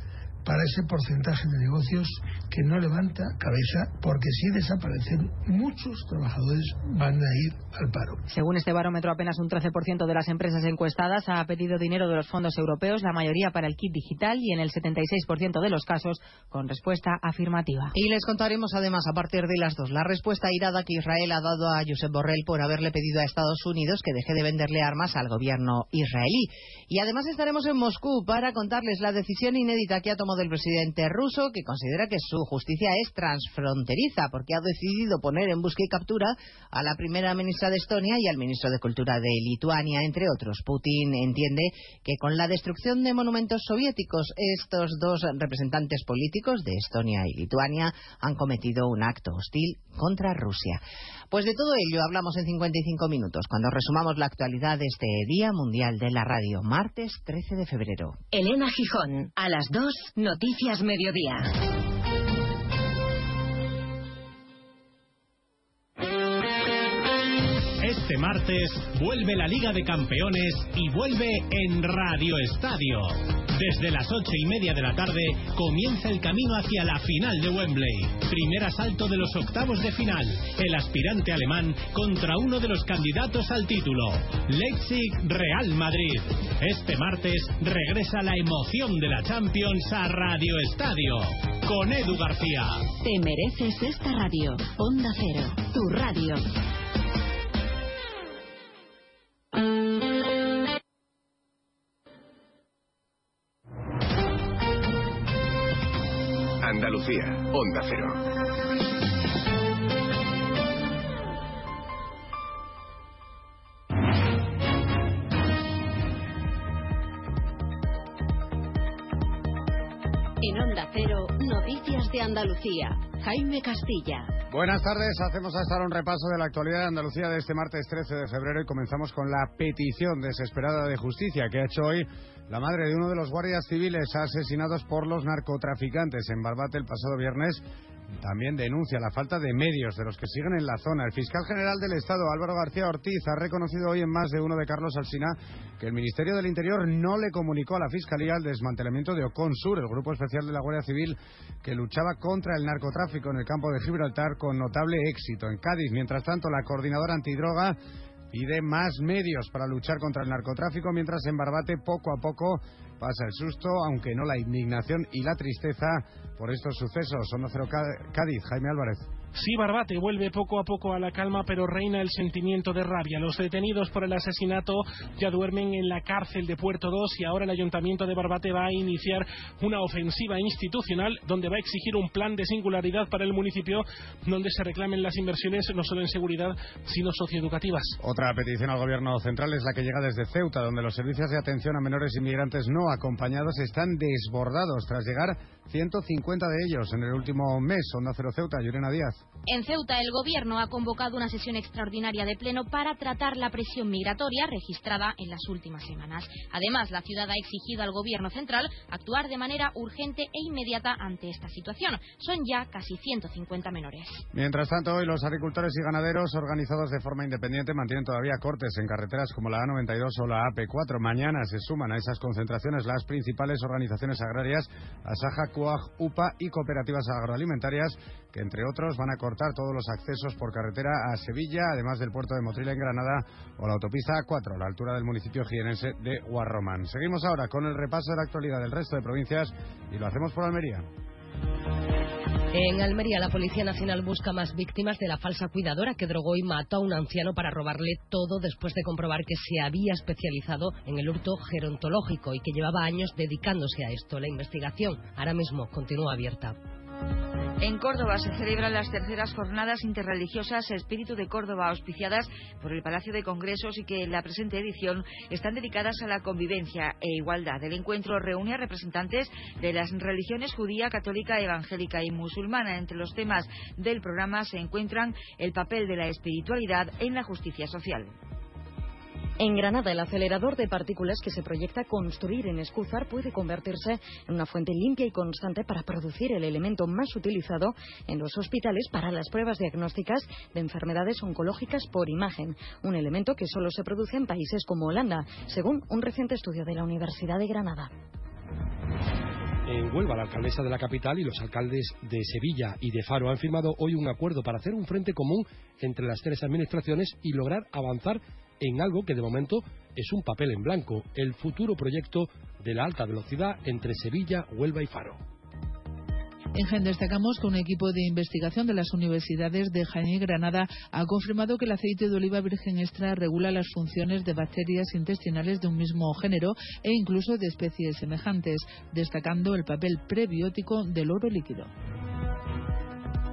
para ese porcentaje de negocios que no levanta cabeza porque si desaparecen muchos trabajadores van a ir al paro. Según este barómetro, apenas un 13% de las empresas encuestadas ha pedido dinero de los fondos europeos, la mayoría para el kit digital y en el 76% de los casos con respuesta afirmativa. Y les contaremos además a partir de las dos la respuesta irada que Israel ha dado a Josep Borrell por haberle pedido a Estados Unidos que deje de venderle armas al gobierno israelí. Y además estaremos en Moscú para contarles la decisión inédita que ha tomado del presidente ruso, que considera que su justicia es transfronteriza, porque ha decidido poner en busca y captura a la primera ministra de Estonia y al ministro de Cultura de Lituania, entre otros. Putin entiende que con la destrucción de monumentos soviéticos, estos dos representantes políticos de Estonia y Lituania han cometido un acto hostil contra Rusia. Pues de todo ello hablamos en 55 minutos, cuando resumamos la actualidad de este Día Mundial de la Radio, martes 13 de febrero. Elena Gijón, a las 2, Noticias Mediodía. Este martes vuelve la Liga de Campeones y vuelve en Radio Estadio. Desde las ocho y media de la tarde comienza el camino hacia la final de Wembley. Primer asalto de los octavos de final. El aspirante alemán contra uno de los candidatos al título. Leipzig Real Madrid. Este martes regresa la emoción de la Champions a Radio Estadio. Con Edu García. Te mereces esta radio. Onda Cero, tu radio. Onda Cero. De Andalucía. Jaime Castilla. Buenas tardes, hacemos hasta ahora un repaso de la actualidad de Andalucía de este martes 13 de febrero y comenzamos con la petición desesperada de justicia que ha hecho hoy la madre de uno de los guardias civiles asesinados por los narcotraficantes en Barbate el pasado viernes. También denuncia la falta de medios de los que siguen en la zona. El fiscal general del Estado, Álvaro García Ortiz, ha reconocido hoy en más de uno de Carlos Alsina que el Ministerio del Interior no le comunicó a la Fiscalía el desmantelamiento de Oconsur, el grupo especial de la Guardia Civil que luchaba contra el narcotráfico en el campo de Gibraltar con notable éxito. En Cádiz, mientras tanto, la coordinadora antidroga pide más medios para luchar contra el narcotráfico, mientras en Barbate poco a poco pasa el susto, aunque no la indignación y la tristeza por estos sucesos. Son Cero Cádiz, Jaime Álvarez. Sí, Barbate vuelve poco a poco a la calma, pero reina el sentimiento de rabia. Los detenidos por el asesinato ya duermen en la cárcel de Puerto 2 y ahora el ayuntamiento de Barbate va a iniciar una ofensiva institucional donde va a exigir un plan de singularidad para el municipio donde se reclamen las inversiones no solo en seguridad, sino socioeducativas. Otra petición al gobierno central es la que llega desde Ceuta, donde los servicios de atención a menores inmigrantes no acompañados están desbordados tras llegar 150 de ellos en el último mes. Onda Cero Ceuta, Yurena Díaz. En Ceuta, el Gobierno ha convocado una sesión extraordinaria de pleno para tratar la presión migratoria registrada en las últimas semanas. Además, la ciudad ha exigido al Gobierno central actuar de manera urgente e inmediata ante esta situación. Son ya casi 150 menores. Mientras tanto, hoy los agricultores y ganaderos organizados de forma independiente mantienen todavía cortes en carreteras como la A92 o la AP4. Mañana se suman a esas concentraciones las principales organizaciones agrarias, Asaja, CUAG, UPA y cooperativas agroalimentarias, que entre otros van a cortar todos los accesos por carretera a Sevilla, además del puerto de Motril en Granada o la autopista A4 a la altura del municipio jienense de Guarromán. Seguimos ahora con el repaso de la actualidad del resto de provincias y lo hacemos por Almería. En Almería, la Policía Nacional busca más víctimas de la falsa cuidadora que drogó y mató a un anciano para robarle todo después de comprobar que se había especializado en el hurto gerontológico y que llevaba años dedicándose a esto. La investigación ahora mismo continúa abierta. En Córdoba se celebran las terceras jornadas interreligiosas Espíritu de Córdoba, auspiciadas por el Palacio de Congresos y que en la presente edición están dedicadas a la convivencia e igualdad. El encuentro reúne a representantes de las religiones judía, católica, evangélica y musulmana. Entre los temas del programa se encuentran el papel de la espiritualidad en la justicia social. En Granada, el acelerador de partículas que se proyecta construir en Escúzar puede convertirse en una fuente limpia y constante para producir el elemento más utilizado en los hospitales para las pruebas diagnósticas de enfermedades oncológicas por imagen, un elemento que solo se produce en países como Holanda, según un reciente estudio de la Universidad de Granada. En Huelva, la alcaldesa de la capital y los alcaldes de Sevilla y de Faro han firmado hoy un acuerdo para hacer un frente común entre las tres administraciones y lograr avanzar en algo que de momento es un papel en blanco, el futuro proyecto de la alta velocidad entre Sevilla, Huelva y Faro. En GEN destacamos que un equipo de investigación de las universidades de Jaén y Granada ha confirmado que el aceite de oliva virgen extra regula las funciones de bacterias intestinales de un mismo género e incluso de especies semejantes, destacando el papel prebiótico del oro líquido.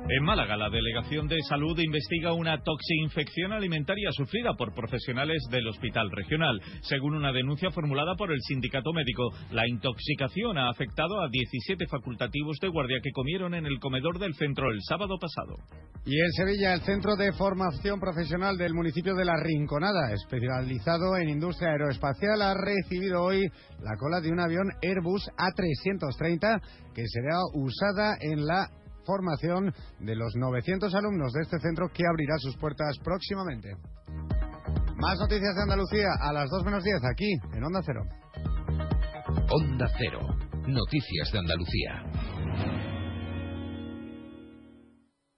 En Málaga, la Delegación de Salud investiga una toxinfección alimentaria sufrida por profesionales del Hospital Regional. Según una denuncia formulada por el sindicato médico, la intoxicación ha afectado a 17 facultativos de guardia que comieron en el comedor del centro el sábado pasado. Y en Sevilla, el Centro de Formación Profesional del municipio de La Rinconada, especializado en industria aeroespacial, ha recibido hoy la cola de un avión Airbus A330 que será usada en la formación de los 900 alumnos de este centro que abrirá sus puertas próximamente. Más noticias de Andalucía a las 2 menos 10 aquí en Onda Cero. Onda Cero. Noticias de Andalucía.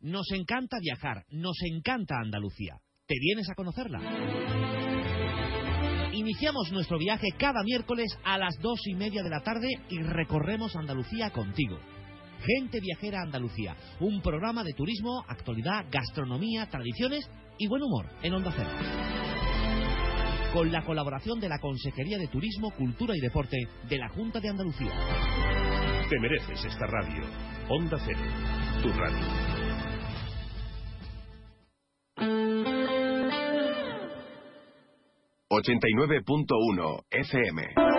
Nos encanta viajar, nos encanta Andalucía. ¿Te vienes a conocerla? Iniciamos nuestro viaje cada miércoles a las dos y media de la tarde y recorremos Andalucía contigo. Gente Viajera Andalucía, un programa de turismo, actualidad, gastronomía, tradiciones y buen humor en Onda Cero. Con la colaboración de la Consejería de Turismo, Cultura y Deporte de la Junta de Andalucía. Te mereces esta radio. Onda Cero, tu radio. ...89.1 FM.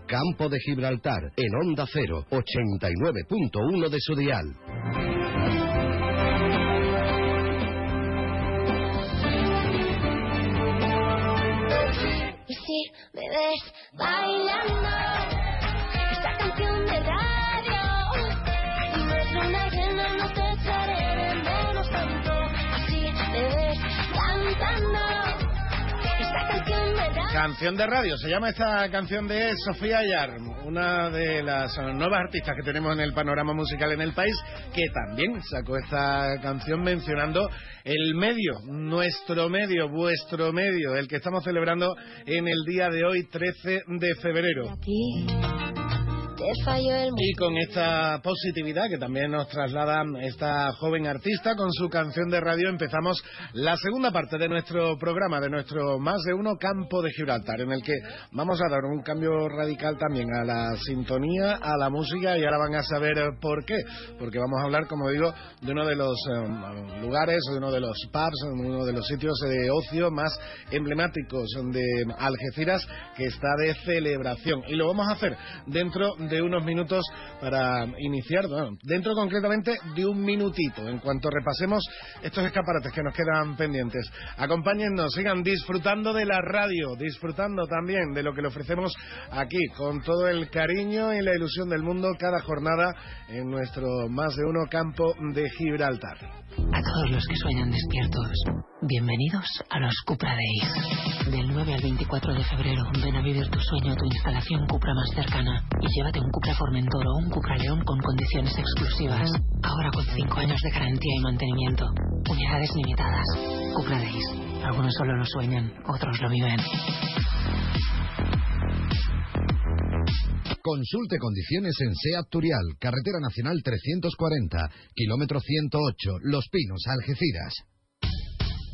Campo de Gibraltar en Onda Cero, 89.1 de su dial. Si me ves bailando Canción de radio, se llama esta canción de Sofía Ayar, una de las nuevas artistas que tenemos en el panorama musical en el país, que también sacó esta canción mencionando el medio, nuestro medio, vuestro medio, el que estamos celebrando en el día de hoy, 13 de febrero. Aquí Y con esta positividad que también nos traslada esta joven artista con su canción de radio, empezamos la segunda parte de nuestro programa, de nuestro Más de Uno Campo de Gibraltar, en el que vamos a dar un cambio radical también a la sintonía, a la música, y ahora van a saber por qué. Porque vamos a hablar, como digo, de uno de los eh, lugares, de uno de los pubs, de uno de los sitios de ocio más emblemáticos de Algeciras, que está de celebración. Y lo vamos a hacer dentro de unos minutos para iniciar, bueno, dentro concretamente de un minutito, en cuanto repasemos estos escaparates que nos quedan pendientes. Acompáñennos, sigan disfrutando de la radio, disfrutando también de lo que le ofrecemos aquí, con todo el cariño y la ilusión del mundo, cada jornada en nuestro más de uno campo de Gibraltar. A todos los que sueñan despiertos, bienvenidos a los Cupra Days. Del 9 al 24 de febrero, ven a vivir tu sueño tu instalación Cupra más cercana y llévate un Cupra Formentor o un Cupra León con condiciones exclusivas. Ahora con 5 años de garantía y mantenimiento. Unidades limitadas. Cupra Days. Algunos solo lo sueñan, otros lo viven. Consulte condiciones en SEAT Turial, Carretera Nacional 340, kilómetro 108, Los Pinos, Algeciras.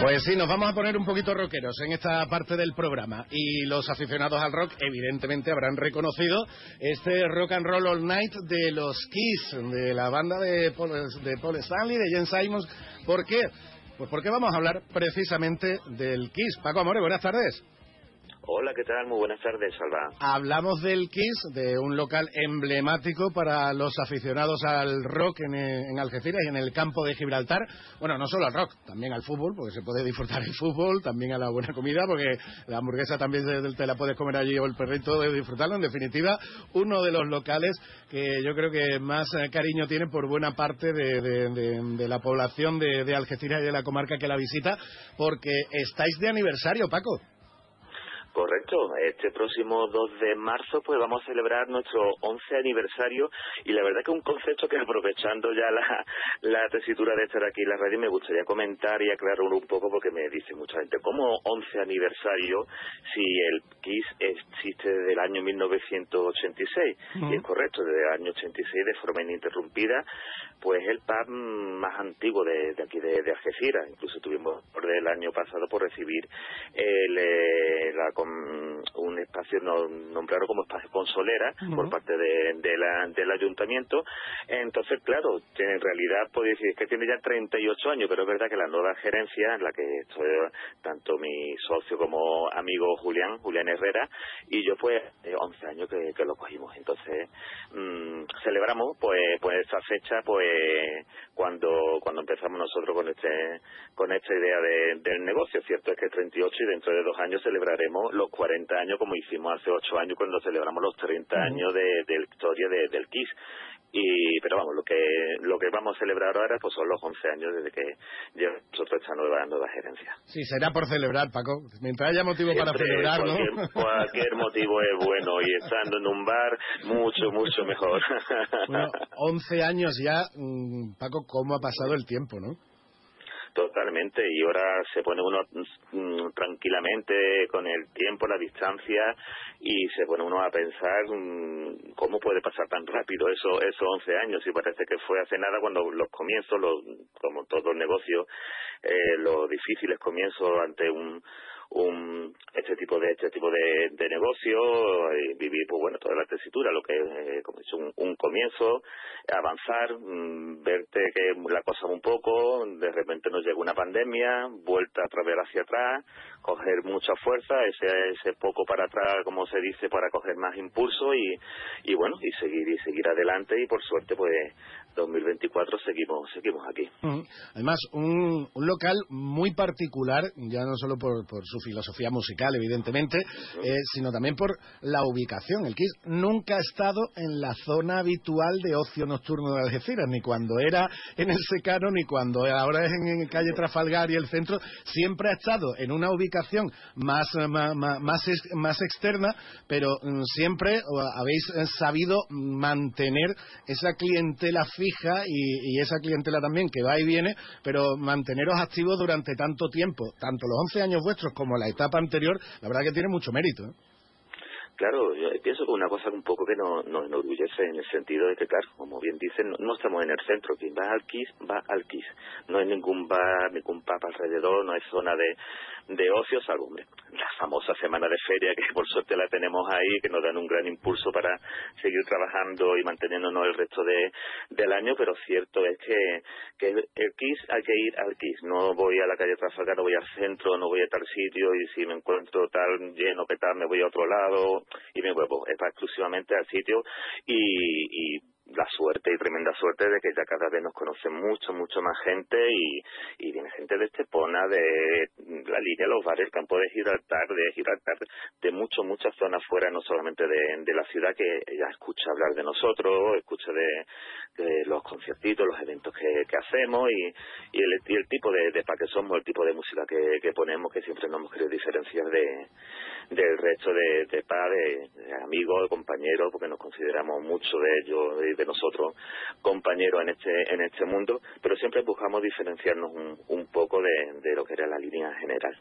Pues sí, nos vamos a poner un poquito rockeros en esta parte del programa. Y los aficionados al rock, evidentemente, habrán reconocido este Rock and Roll All Night de los Kiss, de la banda de Paul, de Paul Stanley, de Jen Simons. ¿Por qué? Pues porque vamos a hablar precisamente del Kiss. Paco Amore, buenas tardes. Hola, ¿qué tal? Muy buenas tardes, Alba. Hablamos del Kiss, de un local emblemático para los aficionados al rock en, Algeciras y en el campo de Gibraltar. Bueno, no solo al rock, también al fútbol, porque se puede disfrutar el fútbol, también a la buena comida, porque la hamburguesa también te la puedes comer allí o el perrito de disfrutarlo. En definitiva, uno de los locales que yo creo que más cariño tiene por buena parte de la población de Algeciras y de la comarca que la visita, porque estáis de aniversario, Paco. Correcto. Este próximo 2 de marzo pues vamos a celebrar nuestro 11 aniversario y la verdad que un concepto que aprovechando ya la, la tesitura de estar aquí en la radio me gustaría comentar y aclarar un poco porque me dice mucha gente, ¿cómo 11 aniversario si el KISS existe desde el año 1986? Uh -huh. Y es correcto, desde el año 86 de forma ininterrumpida pues el pub más antiguo de, de aquí de, de, Algeciras. Incluso tuvimos por el año pasado por recibir el, eh, la, con, un espacio no, nombrado como espacio consolera uh -huh. por parte de, de la, del ayuntamiento. Entonces, claro, en realidad puede decir que tiene ya 38 años, pero es verdad que la nueva gerencia, en la que estoy tanto mi socio como amigo Julián, Julián Herrera, y yo pues 11 años que, que lo cogimos. Entonces, mmm, celebramos pues, pues esta fecha pues cuando cuando empezamos nosotros con este con esta idea de, del negocio. Cierto es que es 38 y dentro de dos años celebraremos los 40 años como hicimos hace ocho años cuando celebramos los 30 años de, de la historia de, del KISS. Y pero vamos lo que lo que vamos a celebrar ahora pues son los 11 años desde que lleva nosotros esta nueva nueva gerencia. Sí será por celebrar Paco. Mientras haya motivo Siempre, para celebrar cualquier, ¿no? cualquier motivo es bueno y estando en un bar mucho mucho mejor. Bueno 11 años ya mmm, Paco cómo ha pasado el tiempo no Totalmente, y ahora se pone uno mmm, tranquilamente con el tiempo, la distancia, y se pone uno a pensar mmm, cómo puede pasar tan rápido eso, esos 11 años, y parece que fue hace nada cuando los comienzos, los, como todo el negocio, eh, los difíciles comienzos ante un un este tipo de este tipo de, de negocio y vivir pues bueno toda la tesitura lo que eh, como es un, un, comienzo avanzar mmm, verte que la cosa un poco de repente nos llega una pandemia vuelta a través hacia atrás coger mucha fuerza ese ese poco para atrás como se dice para coger más impulso y y bueno y seguir y seguir adelante y por suerte pues 2024 seguimos seguimos aquí además un, un local muy particular ya no solo por, por su filosofía musical, evidentemente, eh, sino también por la ubicación. El Kiss nunca ha estado en la zona habitual de ocio nocturno de Algeciras, ni cuando era en el Secano, ni cuando ahora es en, en calle Trafalgar y el centro. Siempre ha estado en una ubicación más, más, más, más externa, pero mm, siempre habéis eh, sabido mantener esa clientela fija y, esa clientela también que va y viene, pero manteneros activos durante tanto tiempo, tanto los 11 años vuestros como la etapa anterior, la verdad que tiene mucho mérito. ¿eh? Claro, yo pienso que una cosa un poco que nos no enorgullece en el sentido de que, claro, como bien dicen, no, no, estamos en el centro. Quien va al KISS, va al KISS. No hay ningún bar, ningún pub alrededor, no hay zona de, de ocio, salvo, hombre, la famosa semana de feria, que por suerte la tenemos ahí, que nos dan un gran impulso para seguir trabajando y manteniéndonos el resto de, del año, pero cierto es que, que el KISS hay que ir al KISS. No voy a la calle Trafalgar, no voy al centro, no voy a tal sitio, y si me encuentro tal lleno que me voy a otro lado y me vuelvo exclusivamente al sitio y, y la suerte y tremenda suerte de que ya cada vez nos conoce mucho, mucho más gente y, viene gente de Estepona, de la línea, los bares, el campo de Gibraltar, de Gibraltar, de mucho, muchas zonas fuera, no solamente de, la ciudad, que ya escucha hablar de nosotros, escucha de, de los conciertitos, los eventos que, hacemos y, y, el, y el tipo de, de que somos, el tipo de música que, ponemos, que siempre nos hemos querido diferenciar de, del resto de, de, de amigos, de compañeros, porque nos consideramos mucho de ellos y de nosotros compañeros en este, en este mundo, pero siempre buscamos diferenciarnos un, un poco de, de lo que era la línea general.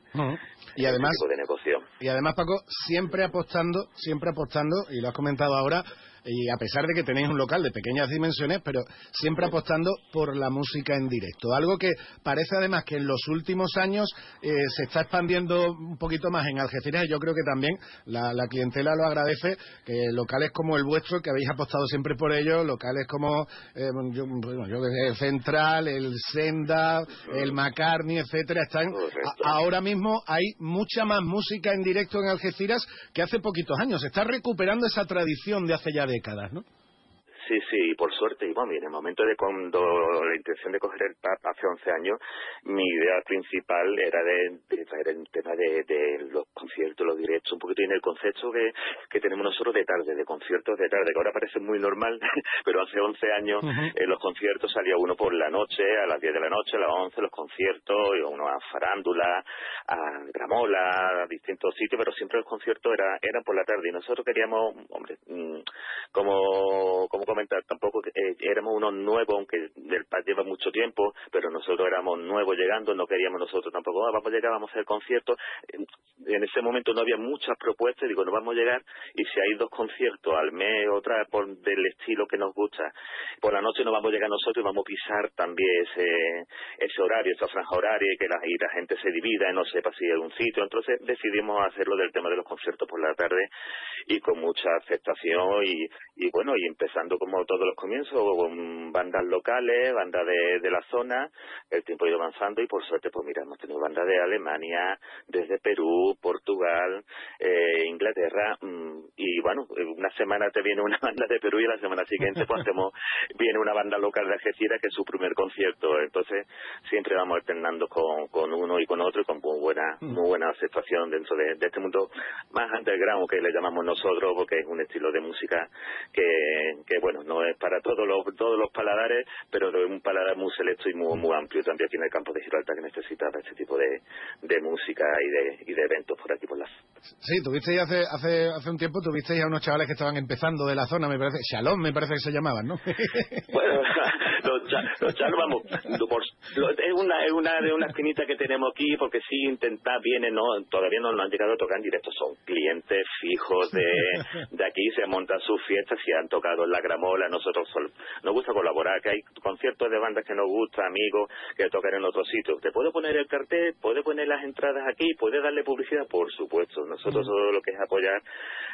Y además, de negocio. y además, Paco, siempre apostando, siempre apostando, y lo has comentado ahora, y a pesar de que tenéis un local de pequeñas dimensiones, pero siempre apostando por la música en directo. Algo que parece además que en los últimos años eh, se está expandiendo un poquito más en Algeciras y yo creo que también la, la clientela lo agradece, que locales como el vuestro, que habéis apostado siempre por ello, locales como eh, yo, bueno, yo Central, el Senda, el McCartney, etcétera, están a- ahora mismo hay mucha más música en directo en Algeciras que hace poquitos años. Se está recuperando esa tradición de hace ya décadas, ¿no? Sí, sí, por suerte. Y bueno, y en el momento de cuando la intención de coger el PAP hace 11 años, mi idea principal era de, de traer el tema de, de los conciertos, los directos, un poquito en el concepto que, que tenemos nosotros de tarde, de conciertos de tarde, que ahora parece muy normal, pero hace 11 años en los conciertos salía uno por la noche, a las 10 de la noche, a las 11 los conciertos, y uno a Farándula, a Gramola, a distintos sitios, pero siempre los conciertos era, eran por la tarde y nosotros queríamos, hombre, mm, como, como tampoco eh, éramos unos nuevos, aunque del PAD lleva mucho tiempo, pero nosotros éramos nuevos llegando, no queríamos nosotros tampoco, "Ah, vamos a llegar, vamos a hacer conciertos. En- ese momento no había muchas propuestas, digo, no vamos a llegar, y si hay dos conciertos al mes, otra por del estilo que nos gusta, por la noche no vamos a llegar nosotros y vamos a pisar también ese, ese horario, esa franja horaria, y que la, y la gente se divida y no sepa si hay un sitio. Entonces decidimos hacerlo del tema de los conciertos por la tarde y con mucha aceptación y, y bueno, y empezando como todos los comienzos, con bandas locales, bandas de, de la zona, el tiempo ha ido avanzando y por suerte, pues mira, hemos tenido bandas de Alemania, desde Perú, Portugal, eh, Inglaterra, mm, y bueno, una semana te viene una banda de Perú y la semana siguiente pues hacemos, viene una banda local de Algeciras que es su primer concierto, entonces siempre vamos alternando con, con uno y con otro y con muy buena, muy buena aceptación dentro de, de este mundo más underground que le llamamos nosotros porque es un estilo de música que, que bueno, no es para todos los, todos los paladares, pero es un paladar muy selecto y muy, muy amplio también aquí en el campo de Gibraltar que necesitaba este tipo de, de música y de, y de eventos por aquí por las Sí, tuvisteis hace, hace, hace un tiempo, tuvisteis a unos chavales que estaban empezando de la zona, me parece, Shalom me parece que se llamaban, ¿no? Bueno, los, los vamos, es una es una de una esquinita que tenemos aquí porque sí intentar vienen, no todavía no nos han llegado a tocar en directo, son clientes fijos de, de aquí, se montan sus fiestas y han tocado en la gramola, nosotros sol- nos gusta colaborar, que hay conciertos de bandas que nos gusta, amigos que tocan en otros sitios. ¿Te puedo poner el cartel? ¿Puedo poner las entradas aquí? ¿Puedes darle publicidad? Por supuesto, nosotros todo lo que es apoyar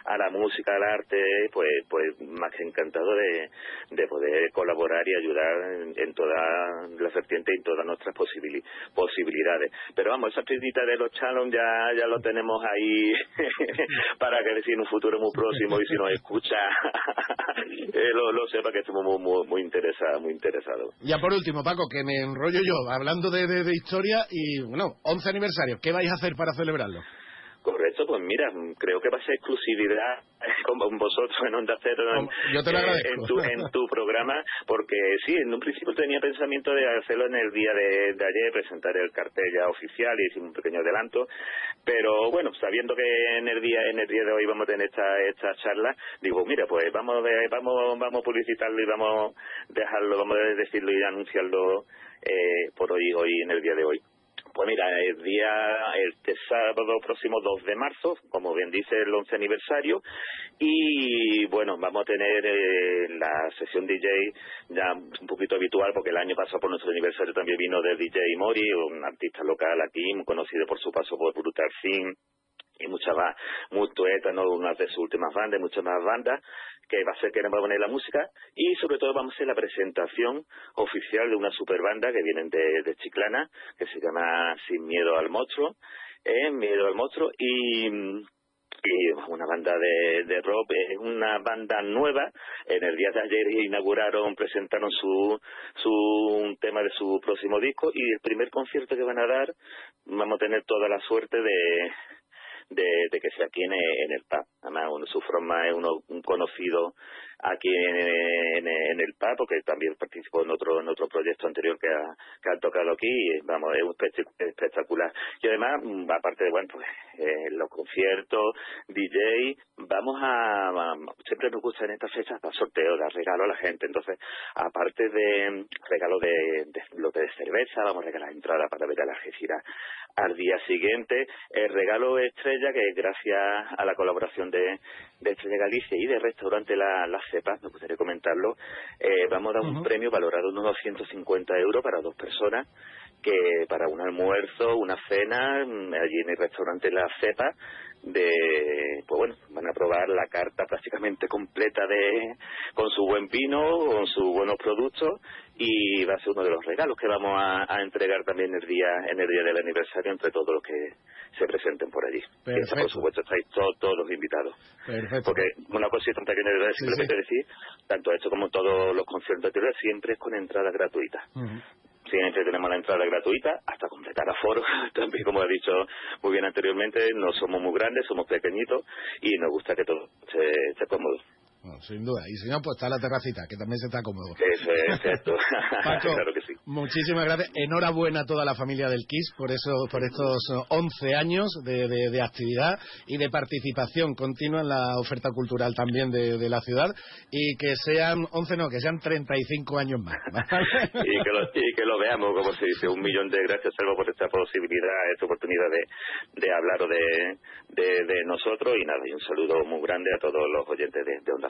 a la música, al arte, pues pues más que encantado de, de poder colaborar y ayudar en, en toda la vertiente y en todas nuestras posibili- posibilidades. Pero vamos, esa espinita de los chalons ya, ya lo tenemos ahí para que si en un futuro muy próximo y si nos escucha eh, lo, sepa que estamos muy, muy, muy interesados, muy interesados. Ya por último, Paco, que me enrollo yo, hablando de, de, de historia y, bueno, 11 aniversario, ¿qué vais a hacer para celebrarlo? Correcto, pues mira, creo que va a ser exclusividad con vosotros en Onda Cero en, Yo te lo eh, en tu, en tu programa, porque sí, en un principio tenía pensamiento de hacerlo en el día de, de ayer, presentar el cartel ya oficial y un pequeño adelanto, pero bueno, sabiendo que en el día en el día de hoy vamos a tener esta, esta charla, digo, mira, pues vamos vamos vamos a publicitarlo y vamos a dejarlo, vamos a decirlo y anunciarlo eh, por hoy hoy en el día de hoy. Pues mira, el día, este sábado próximo 2 de marzo, como bien dice, el 11 aniversario, y bueno, vamos a tener eh, la sesión DJ ya un poquito habitual, porque el año pasado por nuestro aniversario también vino de DJ Mori, un artista local aquí, muy conocido por su paso por Brutal Thing, y muchas más, muy ¿no? Una de sus últimas bandas, muchas más bandas, que va a ser que nos va a poner la música, y sobre todo vamos a hacer la presentación oficial de una super banda que vienen de, de Chiclana, que se llama Sin Miedo al Monstruo, eh, Miedo al Monstruo, y, y una banda de, de rock, es una banda nueva, en el día de ayer inauguraron, presentaron su, su tema de su próximo disco. Y el primer concierto que van a dar vamos a tener toda la suerte de de, que sea aquí en, el PAP. Además, su forma es uno, un conocido aquí en, en, el PAP, porque también participó en otro en otro proyecto anterior que ha, que ha tocado aquí, y, vamos, es espectacular. Y además, mm, aparte de, bueno, pues eh, los conciertos, DJ, vamos a, siempre nos gusta en estas fechas dar sorteos, dar regalo a la gente, entonces, aparte de regalo de, de lote de cerveza, vamos a regalar entrada para ver a la Algeciras al día siguiente, el regalo estrella, que gracias a la colaboración de, de Estrella Galicia y de Restaurante La, la Cepa, me gustaría comentarlo, eh, vamos a dar un premio valorado en unos 150 euros para dos personas, que para un almuerzo, una cena, mm, allí en el restaurante La Cepa, de, pues bueno, van a probar la carta prácticamente completa de, con su buen vino, con sus buenos productos y va a ser uno de los regalos que vamos a, entregar también el día, en el día del aniversario entre todos los que se presenten por allí. Por supuesto, estáis todos, los invitados. Perfecto. Porque una cosita pequeña de simplemente decir, tanto esto como todos los conciertos siempre es con entrada gratuita siempre tenemos la entrada gratuita hasta completar aforo. También, como he dicho muy bien anteriormente, no somos muy grandes, somos pequeñitos y nos gusta que todo esté cómodo sin duda. Y si no, pues está la terracita, que también se está cómodo. Eso es, cierto. claro que sí. Muchísimas gracias. Enhorabuena a toda la familia del KISS por, eso, por estos 11 años de, de, actividad y de participación continua en la oferta cultural también de, de, la ciudad. Y que sean 11, no, que sean 35 años más. y, que lo, y que lo veamos, como se dice. Un millón de gracias, Salvo, por esta posibilidad, esta oportunidad de, de hablar de, de, de nosotros. Y nada, y un saludo muy grande a todos los oyentes de, de Onda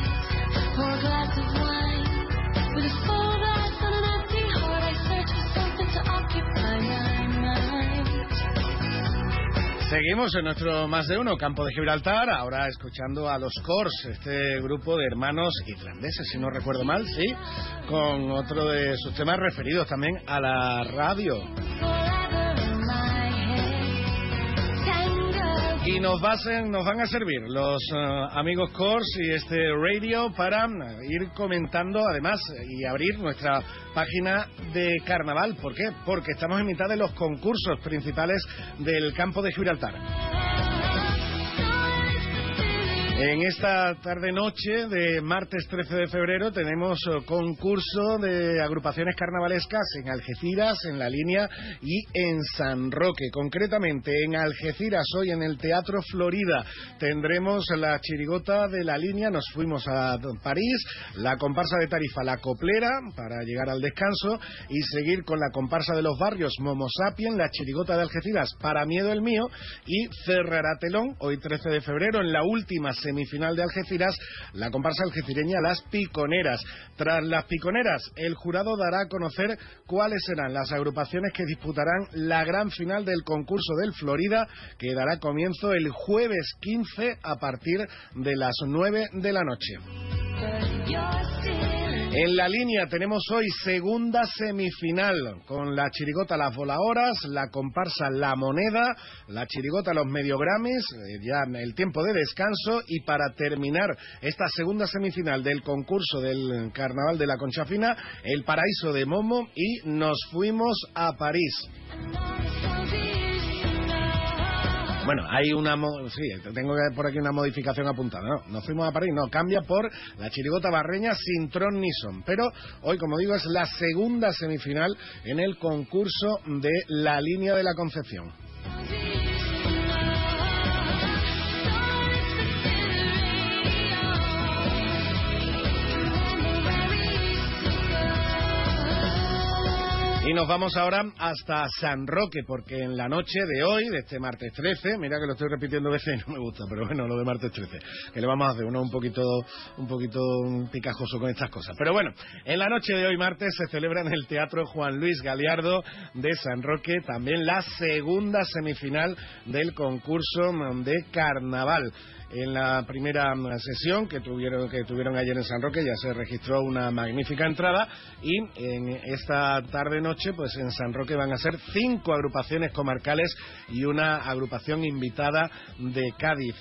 Seguimos en nuestro más de uno campo de Gibraltar, ahora escuchando a los Cors, este grupo de hermanos irlandeses, si no recuerdo mal, sí, con otro de sus temas referidos también a la radio. Y nos, nos van a servir los eh, amigos Cors y este radio para eh, ir comentando además y abrir nuestra página de carnaval. ¿Por qué? Porque estamos en mitad de los concursos principales del campo de Gibraltar. En esta tarde-noche de martes 13 de febrero tenemos eh, concurso de agrupaciones carnavalescas en Algeciras, en La Línea y en San Roque. Concretamente en Algeciras, hoy en el Teatro Florida, tendremos la chirigota de La Línea, nos fuimos a París, la comparsa de Tarifa La Coplera para llegar al descanso y seguir con la comparsa de los barrios Momo Sapien, la chirigota de Algeciras para Miedo el Mío y cerrará telón hoy 13 de febrero en la última semana semifinal de Algeciras, la comparsa algecireña Las Piconeras. Tras las Piconeras, el jurado dará a conocer cuáles serán las agrupaciones que disputarán la gran final del concurso del Florida, que dará comienzo el jueves 15 a partir de las 9 de la noche. En la línea tenemos hoy segunda semifinal con la chirigota Las Voladoras, la comparsa La Moneda, la chirigota Los Mediogrames, eh, ya el tiempo de descanso y para terminar esta segunda semifinal del concurso del Carnaval de la Concha Fina, el Paraíso de Momo y nos fuimos a París. Bueno, hay una. Sí, tengo por aquí una modificación apuntada. No, nos fuimos a París, no, cambia por la chirigota barreña sin tron ni son. Pero hoy, como digo, es la segunda semifinal en el concurso de la línea de la Concepción. Y nos vamos ahora hasta San Roque, porque en la noche de hoy, de este martes 13, mira que lo estoy repitiendo veces y no me gusta, pero bueno, lo de martes 13, que le vamos a hacer uno un poquito, un poquito picajoso con estas cosas. Pero bueno, en la noche de hoy, martes, se celebra en el Teatro Juan Luis Galiardo de San Roque también la segunda semifinal del concurso de carnaval. En la primera mm, sesión que tuvieron, que tuvieron ayer en San Roque ya se registró una magnífica entrada y en esta tarde-noche pues en San Roque van a ser cinco agrupaciones comarcales y una agrupación invitada de Cádiz.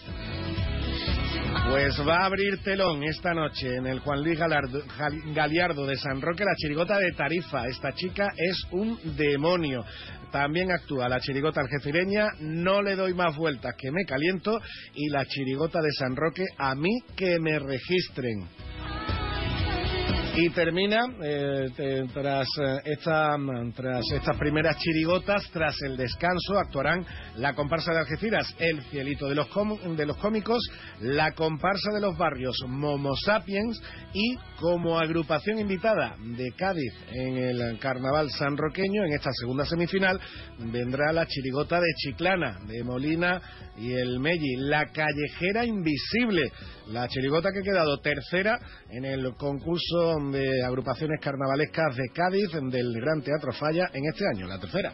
Pues va a abrir telón esta noche en el Juan Luis Galardo- Gal- Galiardo de San Roque la chirigota de Tarifa. Esta chica es un demonio. También actúa la chirigota algecireña No le doy más vueltas que me caliento y la chirigota de San Roque A mí que me registren. Y termina, eh, tras, eh, esta, mm, tras estas primeras chirigotas, tras el descanso, actuarán la comparsa de Algeciras, El Cielito de los, de los Cómicos, la comparsa de los barrios, Momo Sapiens, y como agrupación invitada de Cádiz en el Carnaval sanroqueño, en esta segunda semifinal, vendrá la chirigota de Chiclana, de Molina y el Melli, la callejera invisible, la chirigota que ha quedado tercera en el concurso de agrupaciones carnavalescas de Cádiz del Gran Teatro Falla en este año, la tercera.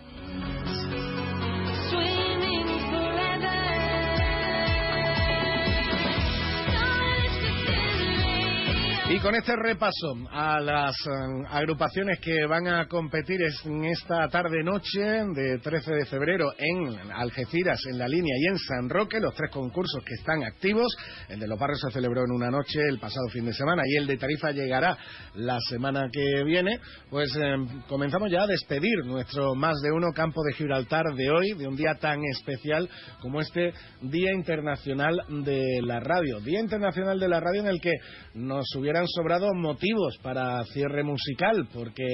Y con este repaso a las eh, agrupaciones que van a competir en esta tarde-noche de 13 de febrero en Algeciras, en la línea y en San Roque, los tres concursos que están activos. El de los barrios se celebró en una noche el pasado fin de semana y el de Tarifa llegará la semana que viene. Pues eh, comenzamos ya a despedir nuestro más de uno campo de Gibraltar de hoy, de un día tan especial como este Día Internacional de la Radio. Día Internacional de la Radio en el que nos hubieran sobrado motivos para cierre musical, porque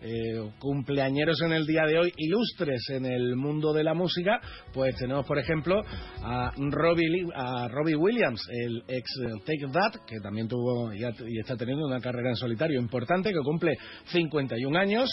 eh, cumpleañeros en el día de hoy, ilustres en el mundo de la música, pues tenemos, por ejemplo, a Robbie, a Robbie Williams, el ex Take That, que también tuvo y, y está teniendo una carrera en solitario importante, que cumple 51 años.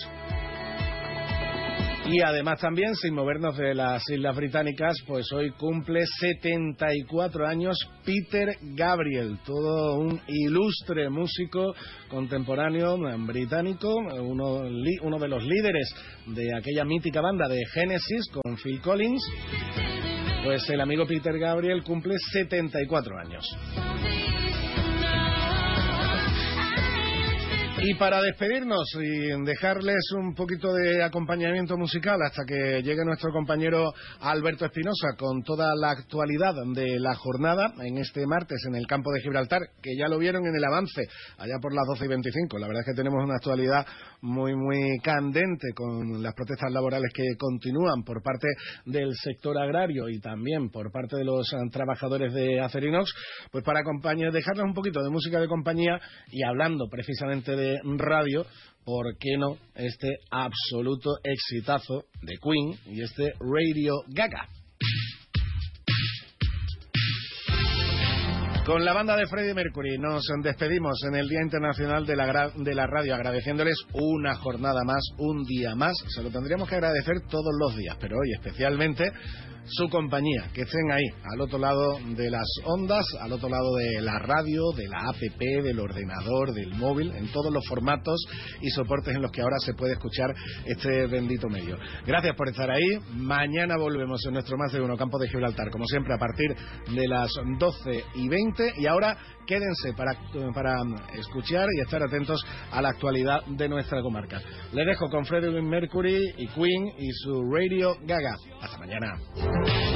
Y además también, sin movernos de las Islas Británicas, pues hoy cumple 74 años Peter Gabriel, todo un ilustre músico contemporáneo británico, uno, uno de los líderes de aquella mítica banda de Genesis con Phil Collins. Pues el amigo Peter Gabriel cumple 74 años. Y para despedirnos y dejarles un poquito de acompañamiento musical hasta que llegue nuestro compañero Alberto Espinosa con toda la actualidad de la jornada en este martes en el campo de Gibraltar, que ya lo vieron en el avance allá por las 12 y 25. La verdad es que tenemos una actualidad muy, muy candente con las protestas laborales que continúan por parte del sector agrario y también por parte de los trabajadores de Acerinox, pues para acompañar, dejarles un poquito de música de compañía y hablando precisamente de radio, ¿por qué no este absoluto exitazo de Queen y este Radio Gaga? Con la banda de Freddie Mercury nos despedimos en el Día Internacional de la, de la Radio, agradeciéndoles una jornada más, un día más. Se lo tendríamos que agradecer todos los días, pero hoy especialmente su compañía, que estén ahí, al otro lado de las ondas, al otro lado de la radio, de la APP, del ordenador, del móvil, en todos los formatos y soportes en los que ahora se puede escuchar este bendito medio. Gracias por estar ahí. Mañana volvemos en nuestro más de uno campo de Gibraltar, como siempre, a partir de las 12 y 20. Y ahora quédense para, para escuchar y estar atentos a la actualidad de nuestra comarca. Les dejo con Freddie Mercury y Queen y su Radio Gaga. Hasta mañana. Those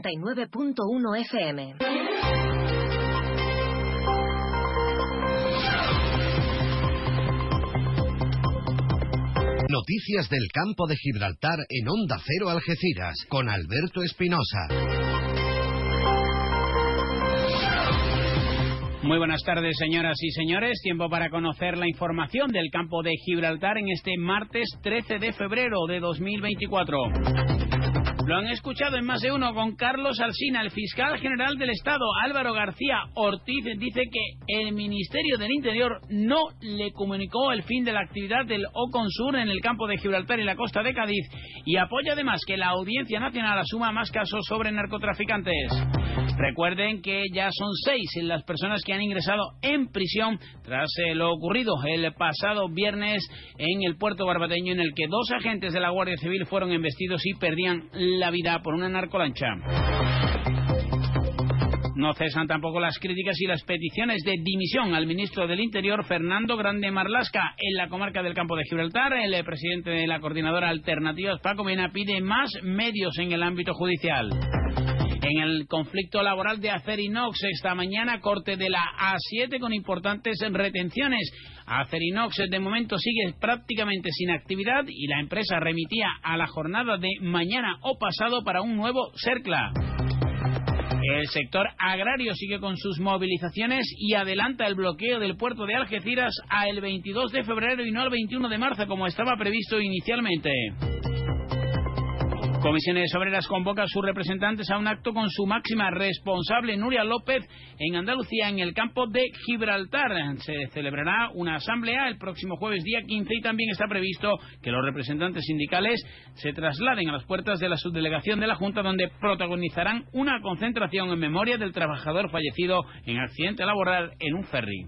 89.1 FM. Noticias del campo de Gibraltar en Onda Cero Algeciras con Alberto Espinosa. Muy buenas tardes, señoras y señores. Tiempo para conocer la información del campo de Gibraltar en este martes 13 de febrero de 2024. Lo han escuchado en más de uno con Carlos Alsina, el fiscal general del Estado, Álvaro García Ortiz, dice que el Ministerio del Interior no le comunicó el fin de la actividad del Oconsur en el campo de Gibraltar y la costa de Cádiz y apoya además que la Audiencia Nacional asuma más casos sobre narcotraficantes. Recuerden que ya son seis las personas que han ingresado en prisión tras eh, lo ocurrido el pasado viernes en el puerto barbateño en el que dos agentes de la Guardia Civil fueron embestidos y perdían la vida por una narcolancha. No cesan tampoco las críticas y las peticiones de dimisión al ministro del Interior, Fernando Grande Marlasca, en la comarca del Campo de Gibraltar. El presidente de la coordinadora Alternativas, Paco Mena, pide más medios en el ámbito judicial. En el conflicto laboral de Acerinox esta mañana, corte de la A7 con importantes retenciones. Acerinox de momento sigue prácticamente sin actividad y la empresa remitía a la jornada de mañana o pasado para un nuevo CERCLA. El sector agrario sigue con sus movilizaciones y adelanta el bloqueo del puerto de Algeciras a el 22 de febrero y no al 21 de marzo como estaba previsto inicialmente. Comisiones Obreras convoca a sus representantes a un acto con su máxima responsable, Nuria López, en Andalucía, en el campo de Gibraltar. Se celebrará una asamblea el próximo jueves día 15 y también está previsto que los representantes sindicales se trasladen a las puertas de la subdelegación de la Junta, donde protagonizarán una concentración en memoria del trabajador fallecido en accidente laboral en un ferry.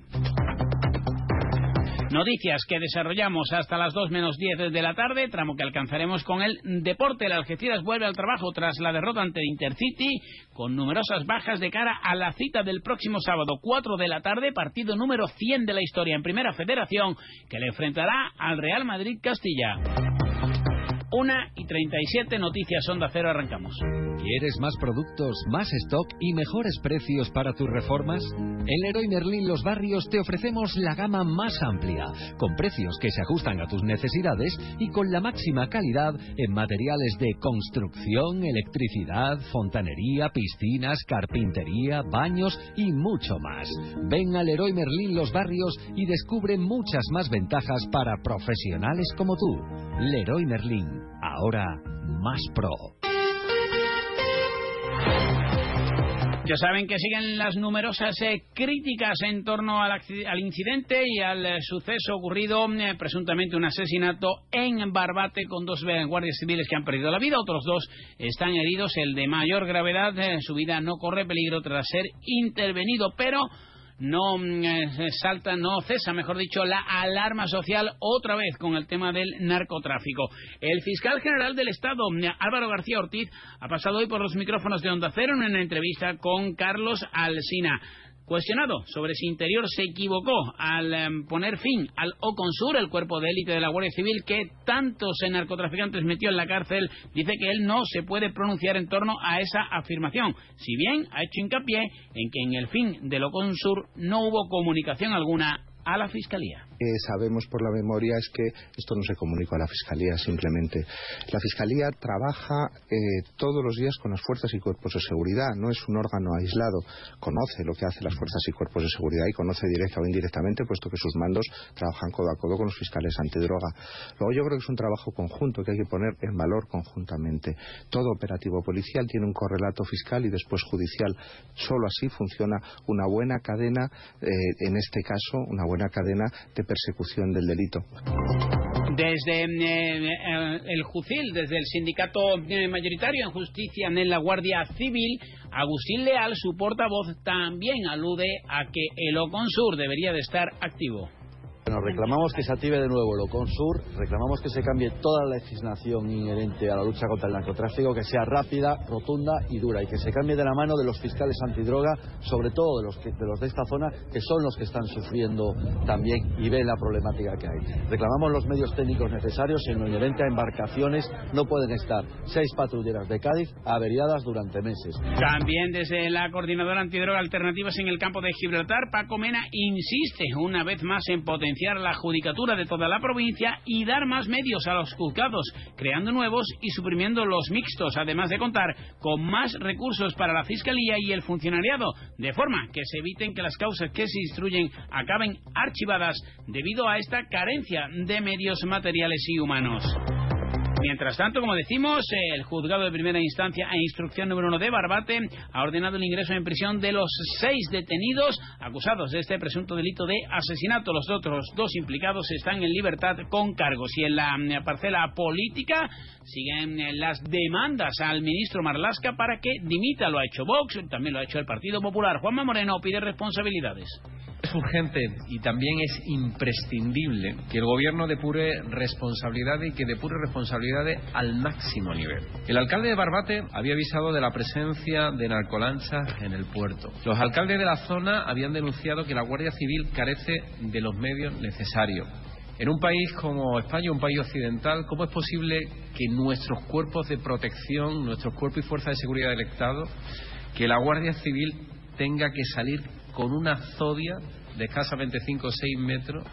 Noticias que desarrollamos hasta las 2 menos 10 de la tarde, tramo que alcanzaremos con el deporte. El Algeciras vuelve al trabajo tras la derrota ante Intercity, con numerosas bajas de cara a la cita del próximo sábado, 4 de la tarde, partido número 100 de la historia en Primera Federación, que le enfrentará al Real Madrid Castilla. Una y 37 noticias Onda Cero, arrancamos. ¿Quieres más productos, más stock y mejores precios para tus reformas? En Leroy Merlin Los Barrios te ofrecemos la gama más amplia, con precios que se ajustan a tus necesidades y con la máxima calidad en materiales de construcción, electricidad, fontanería, piscinas, carpintería, baños y mucho más. Ven a Leroy Merlin Los Barrios y descubre muchas más ventajas para profesionales como tú. Leroy Merlin, ahora más pro. Ya saben que siguen las numerosas eh, críticas en torno al, al incidente y al eh, suceso ocurrido, eh, presuntamente un asesinato en Barbate con dos guardias civiles que han perdido la vida, otros dos están heridos, el de mayor gravedad, su vida no corre peligro tras ser intervenido, pero no mm, salta, no cesa, mejor dicho, la alarma social otra vez con el tema del narcotráfico. El fiscal general del Estado, mm, Álvaro García Ortiz, ha pasado hoy por los micrófonos de Onda Cero en una entrevista con Carlos Alsina. Cuestionado sobre si Interior se equivocó al em, poner fin al Oconsur, el cuerpo de élite de la Guardia Civil que tantos narcotraficantes metió en la cárcel, dice que él no se puede pronunciar en torno a esa afirmación. Si bien ha hecho hincapié en que en el fin del Oconsur no hubo comunicación alguna a la Fiscalía. Que sabemos por la memoria es que esto no se comunicó a la Fiscalía simplemente. La Fiscalía trabaja eh, todos los días con las fuerzas y cuerpos de seguridad, no es un órgano aislado, conoce lo que hacen las fuerzas y cuerpos de seguridad y conoce directa o indirectamente, puesto que sus mandos trabajan codo a codo con los fiscales antidroga. Luego yo creo que es un trabajo conjunto que hay que poner en valor conjuntamente. Todo operativo policial tiene un correlato fiscal y después judicial. Solo así funciona una buena cadena, eh, en este caso, una buena cadena de persecución del delito. Desde eh, eh, el JUCIL, desde el sindicato eh, mayoritario en justicia en la Guardia Civil, Agustín Leal, su portavoz, también alude a que el Oconsur debería de estar activo. Bueno, reclamamos que se active de nuevo lo Consur, reclamamos que se cambie toda la legislación inherente a la lucha contra el narcotráfico, que sea rápida, rotunda y dura, y que se cambie de la mano de los fiscales antidroga, sobre todo de los, de los de esta zona, que son los que están sufriendo también y ven la problemática que hay. Reclamamos los medios técnicos necesarios en lo inherente a embarcaciones. No pueden estar seis patrulleras de Cádiz averiadas durante meses. También desde la Coordinadora Antidroga Alternativas en el campo de Gibraltar, Paco Mena insiste una vez más en potenciar la judicatura de toda la provincia y dar más medios a los juzgados, creando nuevos y suprimiendo los mixtos, además de contar con más recursos para la Fiscalía y el funcionariado, de forma que se eviten que las causas que se instruyen acaben archivadas debido a esta carencia de medios materiales y humanos. Mientras tanto, como decimos, el juzgado de primera instancia e instrucción número uno de Barbate ha ordenado el ingreso en prisión de los seis detenidos acusados de este presunto delito de asesinato. Los otros dos implicados están en libertad con cargos. Y en la parcela política siguen las demandas al ministro Marlasca para que dimita. Lo ha hecho Vox, también lo ha hecho el Partido Popular. Juanma Moreno pide responsabilidades. Es urgente y también es imprescindible que el gobierno depure responsabilidades y que depure al máximo nivel. El alcalde de Barbate había avisado de la presencia de narcolanchas en el puerto. Los alcaldes de la zona habían denunciado que la Guardia Civil carece de los medios necesarios. En un país como España, un país occidental, ¿cómo es posible que nuestros cuerpos de protección, nuestros cuerpos y fuerzas de seguridad del Estado, que la Guardia Civil tenga que salir con una zodia de escasamente 5 o 6 metros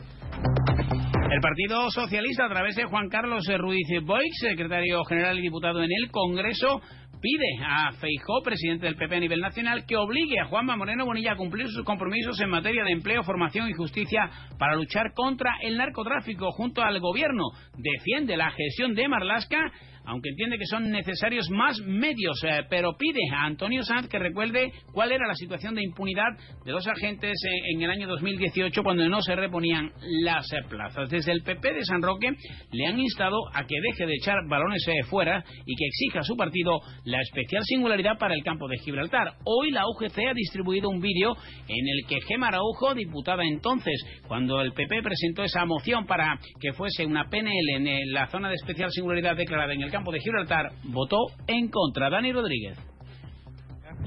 El Partido Socialista, a través de Juan Carlos Ruiz Boix, secretario general y diputado en el Congreso, pide a Feijó, presidente del PP a nivel nacional, que obligue a Juanma Moreno Bonilla a cumplir sus compromisos en materia de empleo, formación y justicia para luchar contra el narcotráfico junto al gobierno. Defiende la gestión de Marlasca aunque entiende que son necesarios más medios, eh, pero pide a Antonio Sanz que recuerde cuál era la situación de impunidad de dos agentes eh, en el año 2018 cuando no se reponían las eh, plazas. Desde el PP de San Roque le han instado a que deje de echar balones fuera y que exija a su partido la especial singularidad para el campo de Gibraltar. Hoy la UGC ha distribuido un vídeo en el que Gema Araujo, diputada entonces, cuando el PP presentó esa moción para que fuese una PNL en la zona de especial singularidad declarada en el campo de Gibraltar, votó en contra. Dani Rodríguez.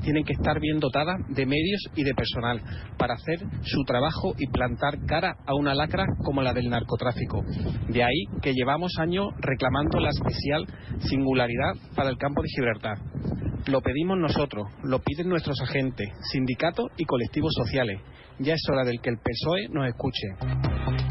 tienen que estar bien dotadas de medios y de personal para hacer su trabajo y plantar cara a una lacra como la del narcotráfico. De ahí que llevamos años reclamando la especial singularidad para el campo de Gibraltar. Lo pedimos nosotros, lo piden nuestros agentes, sindicatos y colectivos sociales. Ya es hora del que el PSOE nos escuche.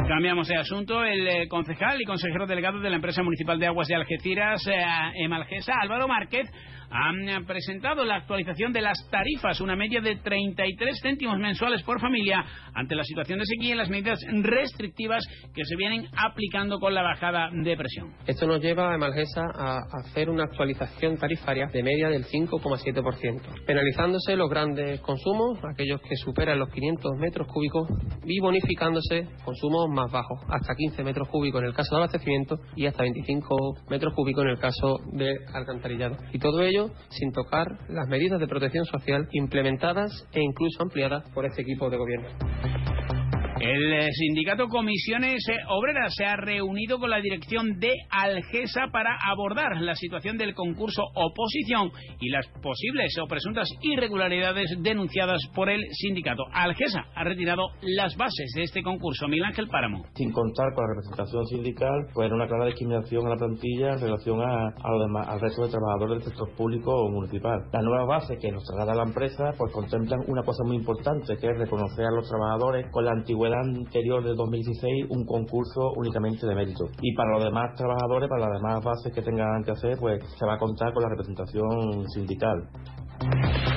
Cambiamos de asunto. El eh, concejal y consejero delegado de la empresa municipal de aguas de Algeciras, eh, Emalgesa, Álvaro Márquez, han eh, presentado la actualización de las tarifas, una media de 33 céntimos mensuales por familia, ante la situación de sequía y las medidas restrictivas que se vienen aplicando con la bajada de presión. Esto nos lleva a Emalgesa a hacer una actualización tarifaria de media del 5,7%, penalizándose los grandes consumos, aquellos que superan los 500 metros cúbicos, y bonificándose consumos más bajos, hasta 15 metros cúbicos en el caso de abastecimiento y hasta 25 metros cúbicos en el caso de alcantarillado. Y todo ello sin tocar las medidas de protección social implementadas e incluso ampliadas por este equipo de gobierno. El eh, sindicato Comisiones eh, Obreras se ha reunido con la dirección de Algesa para abordar la situación del concurso oposición y las posibles o presuntas irregularidades denunciadas por el sindicato. Algesa ha retirado las bases de este concurso. Miguel Ángel Páramo. sin contar con la representación sindical, pues era una clara discriminación a la plantilla en relación a, a demás- al resto de trabajadores del sector público o municipal. Las nuevas bases que nos traslada la empresa pues contemplan una cosa muy importante, que es reconocer a los trabajadores con la antigüedad anterior de 2016 un concurso únicamente de mérito. Y para los demás trabajadores, para las demás bases que tengan que hacer, pues se va a contar con la representación sindical.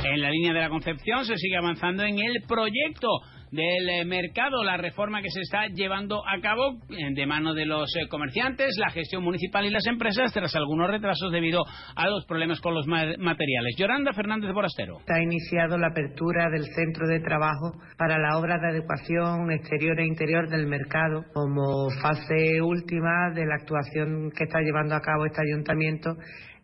En la línea de la Concepción se sigue avanzando en el proyecto del eh, mercado, la reforma que se está llevando a cabo eh, de mano de los eh, comerciantes, la gestión municipal y las empresas tras algunos retrasos debido a los problemas con los ma- materiales. Yolanda Fernández Borastero. Se ha iniciado la apertura del centro de trabajo para la obra de adecuación exterior e interior del mercado como fase última de la actuación que está llevando a cabo este ayuntamiento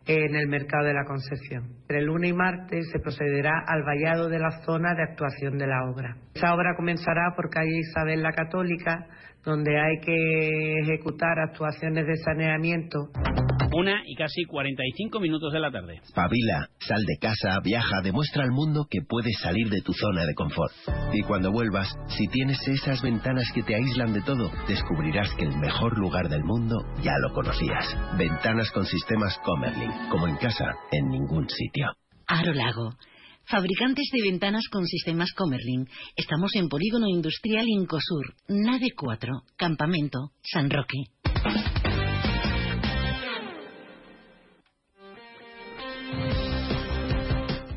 en el mercado de la Concepción. Entre el lunes y martes se procederá al vallado de la zona de actuación de la obra. Esa obra comenzará por calle Isabel la Católica, donde hay que ejecutar actuaciones de saneamiento. Una y casi 45 minutos de la tarde. Pabila, sal de casa, viaja, demuestra al mundo que puedes salir de tu zona de confort. Y cuando vuelvas, si tienes esas ventanas que te aíslan de todo, descubrirás que el mejor lugar del mundo ya lo conocías. Ventanas con sistemas Comerlin, como en casa, en ningún sitio. Aro Lago. Fabricantes de ventanas con sistemas Comerlin. Estamos en Polígono Industrial Incosur, Nave 4, Campamento, San Roque.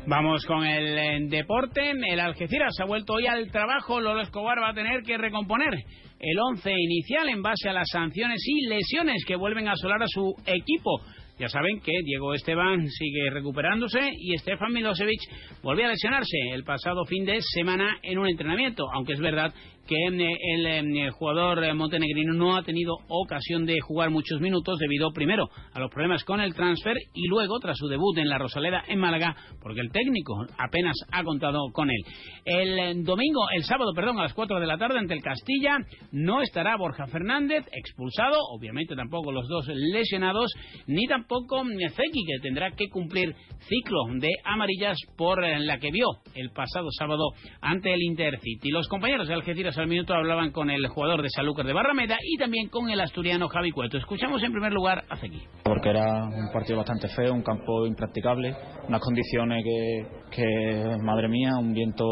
Vamos con el deporte. El Algeciras ha vuelto hoy al trabajo. Lolo Escobar va a tener que recomponer el once inicial en base a las sanciones y lesiones que vuelven a asolar a su equipo. Ya saben que Diego Esteban sigue recuperándose y Stefan Milosevic volvió a lesionarse el pasado fin de semana en un entrenamiento, aunque es verdad que eh, el, eh, jugador eh, montenegrino no ha tenido ocasión de jugar muchos minutos debido primero a los problemas con el transfer y luego tras su debut en la Rosaleda en Málaga porque el técnico apenas ha contado con él. El domingo, el sábado, perdón, a las 4 de la tarde ante el Castilla no estará Borja Fernández expulsado, obviamente tampoco los dos lesionados, ni tampoco Zeki que tendrá que cumplir ciclo de amarillas por la que vio el pasado sábado ante el Intercity. Los compañeros de Algeciras al minuto hablaban con el jugador de Sanlúcar de Barrameda y también con el asturiano Javi Cueto. Escuchamos en primer lugar a Zeki. porque era un partido bastante feo, un campo impracticable, unas condiciones que, que, madre mía, un viento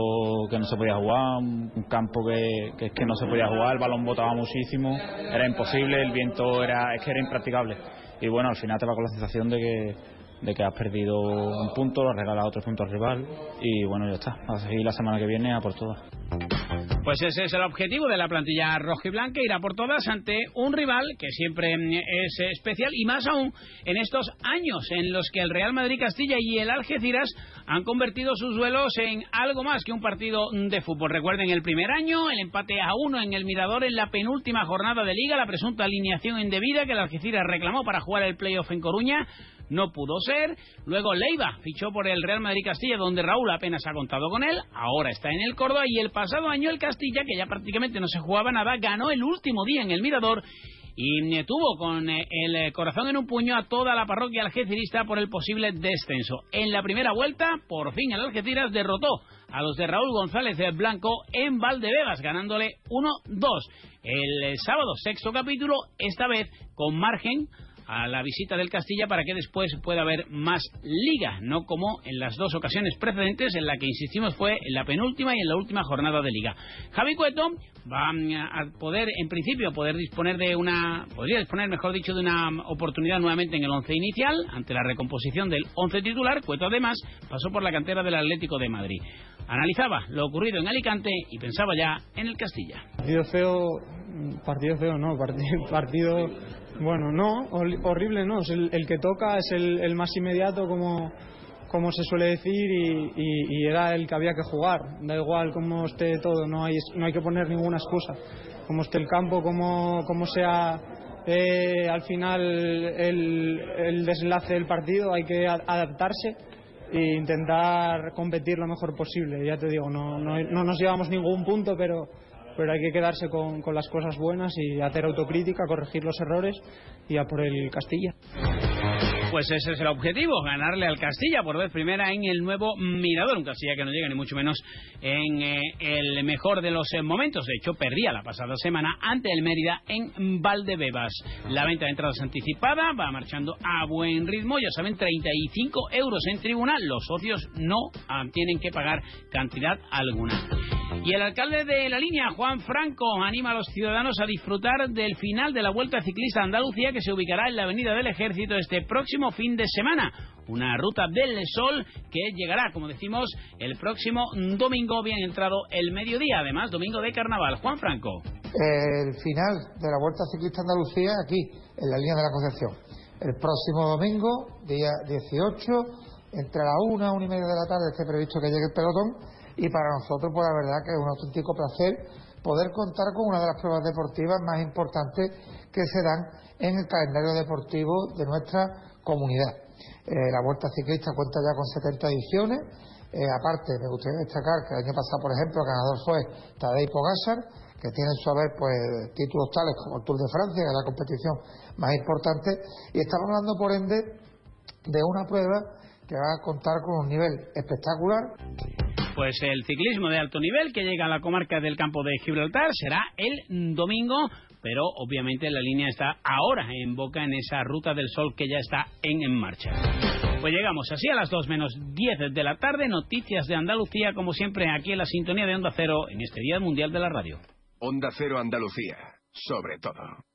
que no se podía jugar, un campo que, que, que no se podía jugar, el balón botaba muchísimo, era imposible, el viento era, es que era impracticable. Y bueno, al final te va con la sensación de que, de que has perdido un punto, lo has regalado otro punto al rival y bueno, ya está, a la semana que viene a por todas. Pues ese es el objetivo de la plantilla roja y blanca, ir a por todas ante un rival que siempre mm, es especial y más aún en estos años en los que el Real Madrid Castilla y el Algeciras han convertido sus duelos en algo más que un partido de fútbol. Recuerden el primer año, el empate a uno en el Mirador en la penúltima jornada de liga, la presunta alineación indebida que el Algeciras reclamó para jugar el playoff en Coruña no pudo ser. Luego Leiva fichó por el Real Madrid Castilla, donde Raúl apenas ha contado con él. Ahora está en el Córdoba y el pasado año el Castilla, que ya prácticamente no se jugaba nada, ganó el último día en el Mirador y eh, tuvo con eh, el eh, corazón en un puño a toda la parroquia algecirista por el posible descenso. En la primera vuelta, por fin el Algeciras derrotó a los de Raúl González Blanco en Valdebebas, ganándole 1-2. El sábado, sexto capítulo, esta vez con margen a la visita del Castilla para que después pueda haber más liga, no como en las dos ocasiones precedentes en la que insistimos fue en la penúltima y en la última jornada de liga. Javi Cueto va a poder, en principio, poder disponer de una, podría disponer, mejor dicho, de una oportunidad nuevamente en el once inicial ante la recomposición del once titular. Cueto además pasó por la cantera del Atlético de Madrid. Analizaba lo ocurrido en Alicante y pensaba ya en el Castilla. Partido feo, partido feo no, partido, partido bueno, no, horrible no, el, el que toca es el, el, más inmediato como, como se suele decir y, era el que había que jugar, da igual cómo esté todo, no hay, no hay que poner ninguna excusa, como esté el campo, como, como sea eh, al final el, el desenlace del partido, hay que adaptarse e intentar competir lo mejor posible, ya te digo, no, no, no nos llevamos ningún punto, pero pero hay que quedarse con, con, las cosas buenas y hacer autocrítica, corregir los errores y a por el Castilla. Pues ese es el objetivo, ganarle al Castilla por vez primera en el nuevo Mirador. Un Castilla que no llega ni mucho menos en eh, el mejor de los eh, momentos. De hecho, perdía la pasada semana ante el Mérida en Valdebebas. La venta de entradas anticipada va marchando a buen ritmo. Ya saben, 35 euros en tribunal. Los socios no ah, tienen que pagar cantidad alguna. Y el alcalde de la línea, Juan Franco, anima a los ciudadanos a disfrutar del final de la Vuelta Ciclista Andalucía que se ubicará en la Avenida del Ejército este próximo fin de semana. Una ruta del sol que llegará, como decimos, el próximo domingo, bien entrado el mediodía, además domingo de carnaval. Juan Franco. El final de la Vuelta Ciclista Andalucía aquí, en la línea de la Concepción. El próximo domingo, día 18, entre la una, una y media de la tarde, esté previsto que llegue el pelotón y para nosotros pues la verdad que es un auténtico placer poder contar con una de las pruebas deportivas más importantes que se dan en el calendario deportivo de nuestra comunidad. Eh, la Vuelta Ciclista cuenta ya con 70 ediciones. Eh, aparte, me gustaría destacar que el año pasado, por ejemplo, el ganador fue Tadej Pogacar, que tiene en su haber pues títulos tales como el Tour de Francia, que es la competición más importante, y estamos hablando por ende de una prueba que va a contar con un nivel espectacular. Pues el ciclismo de alto nivel que llega a la comarca del campo de Gibraltar será el domingo, pero obviamente la línea está ahora en boca en esa ruta del sol que ya está en, marcha. Pues llegamos así a las 2 menos 10 de la tarde, noticias de Andalucía, como siempre aquí en la sintonía de Onda Cero en este Día Mundial de la Radio. Onda Cero Andalucía, sobre todo.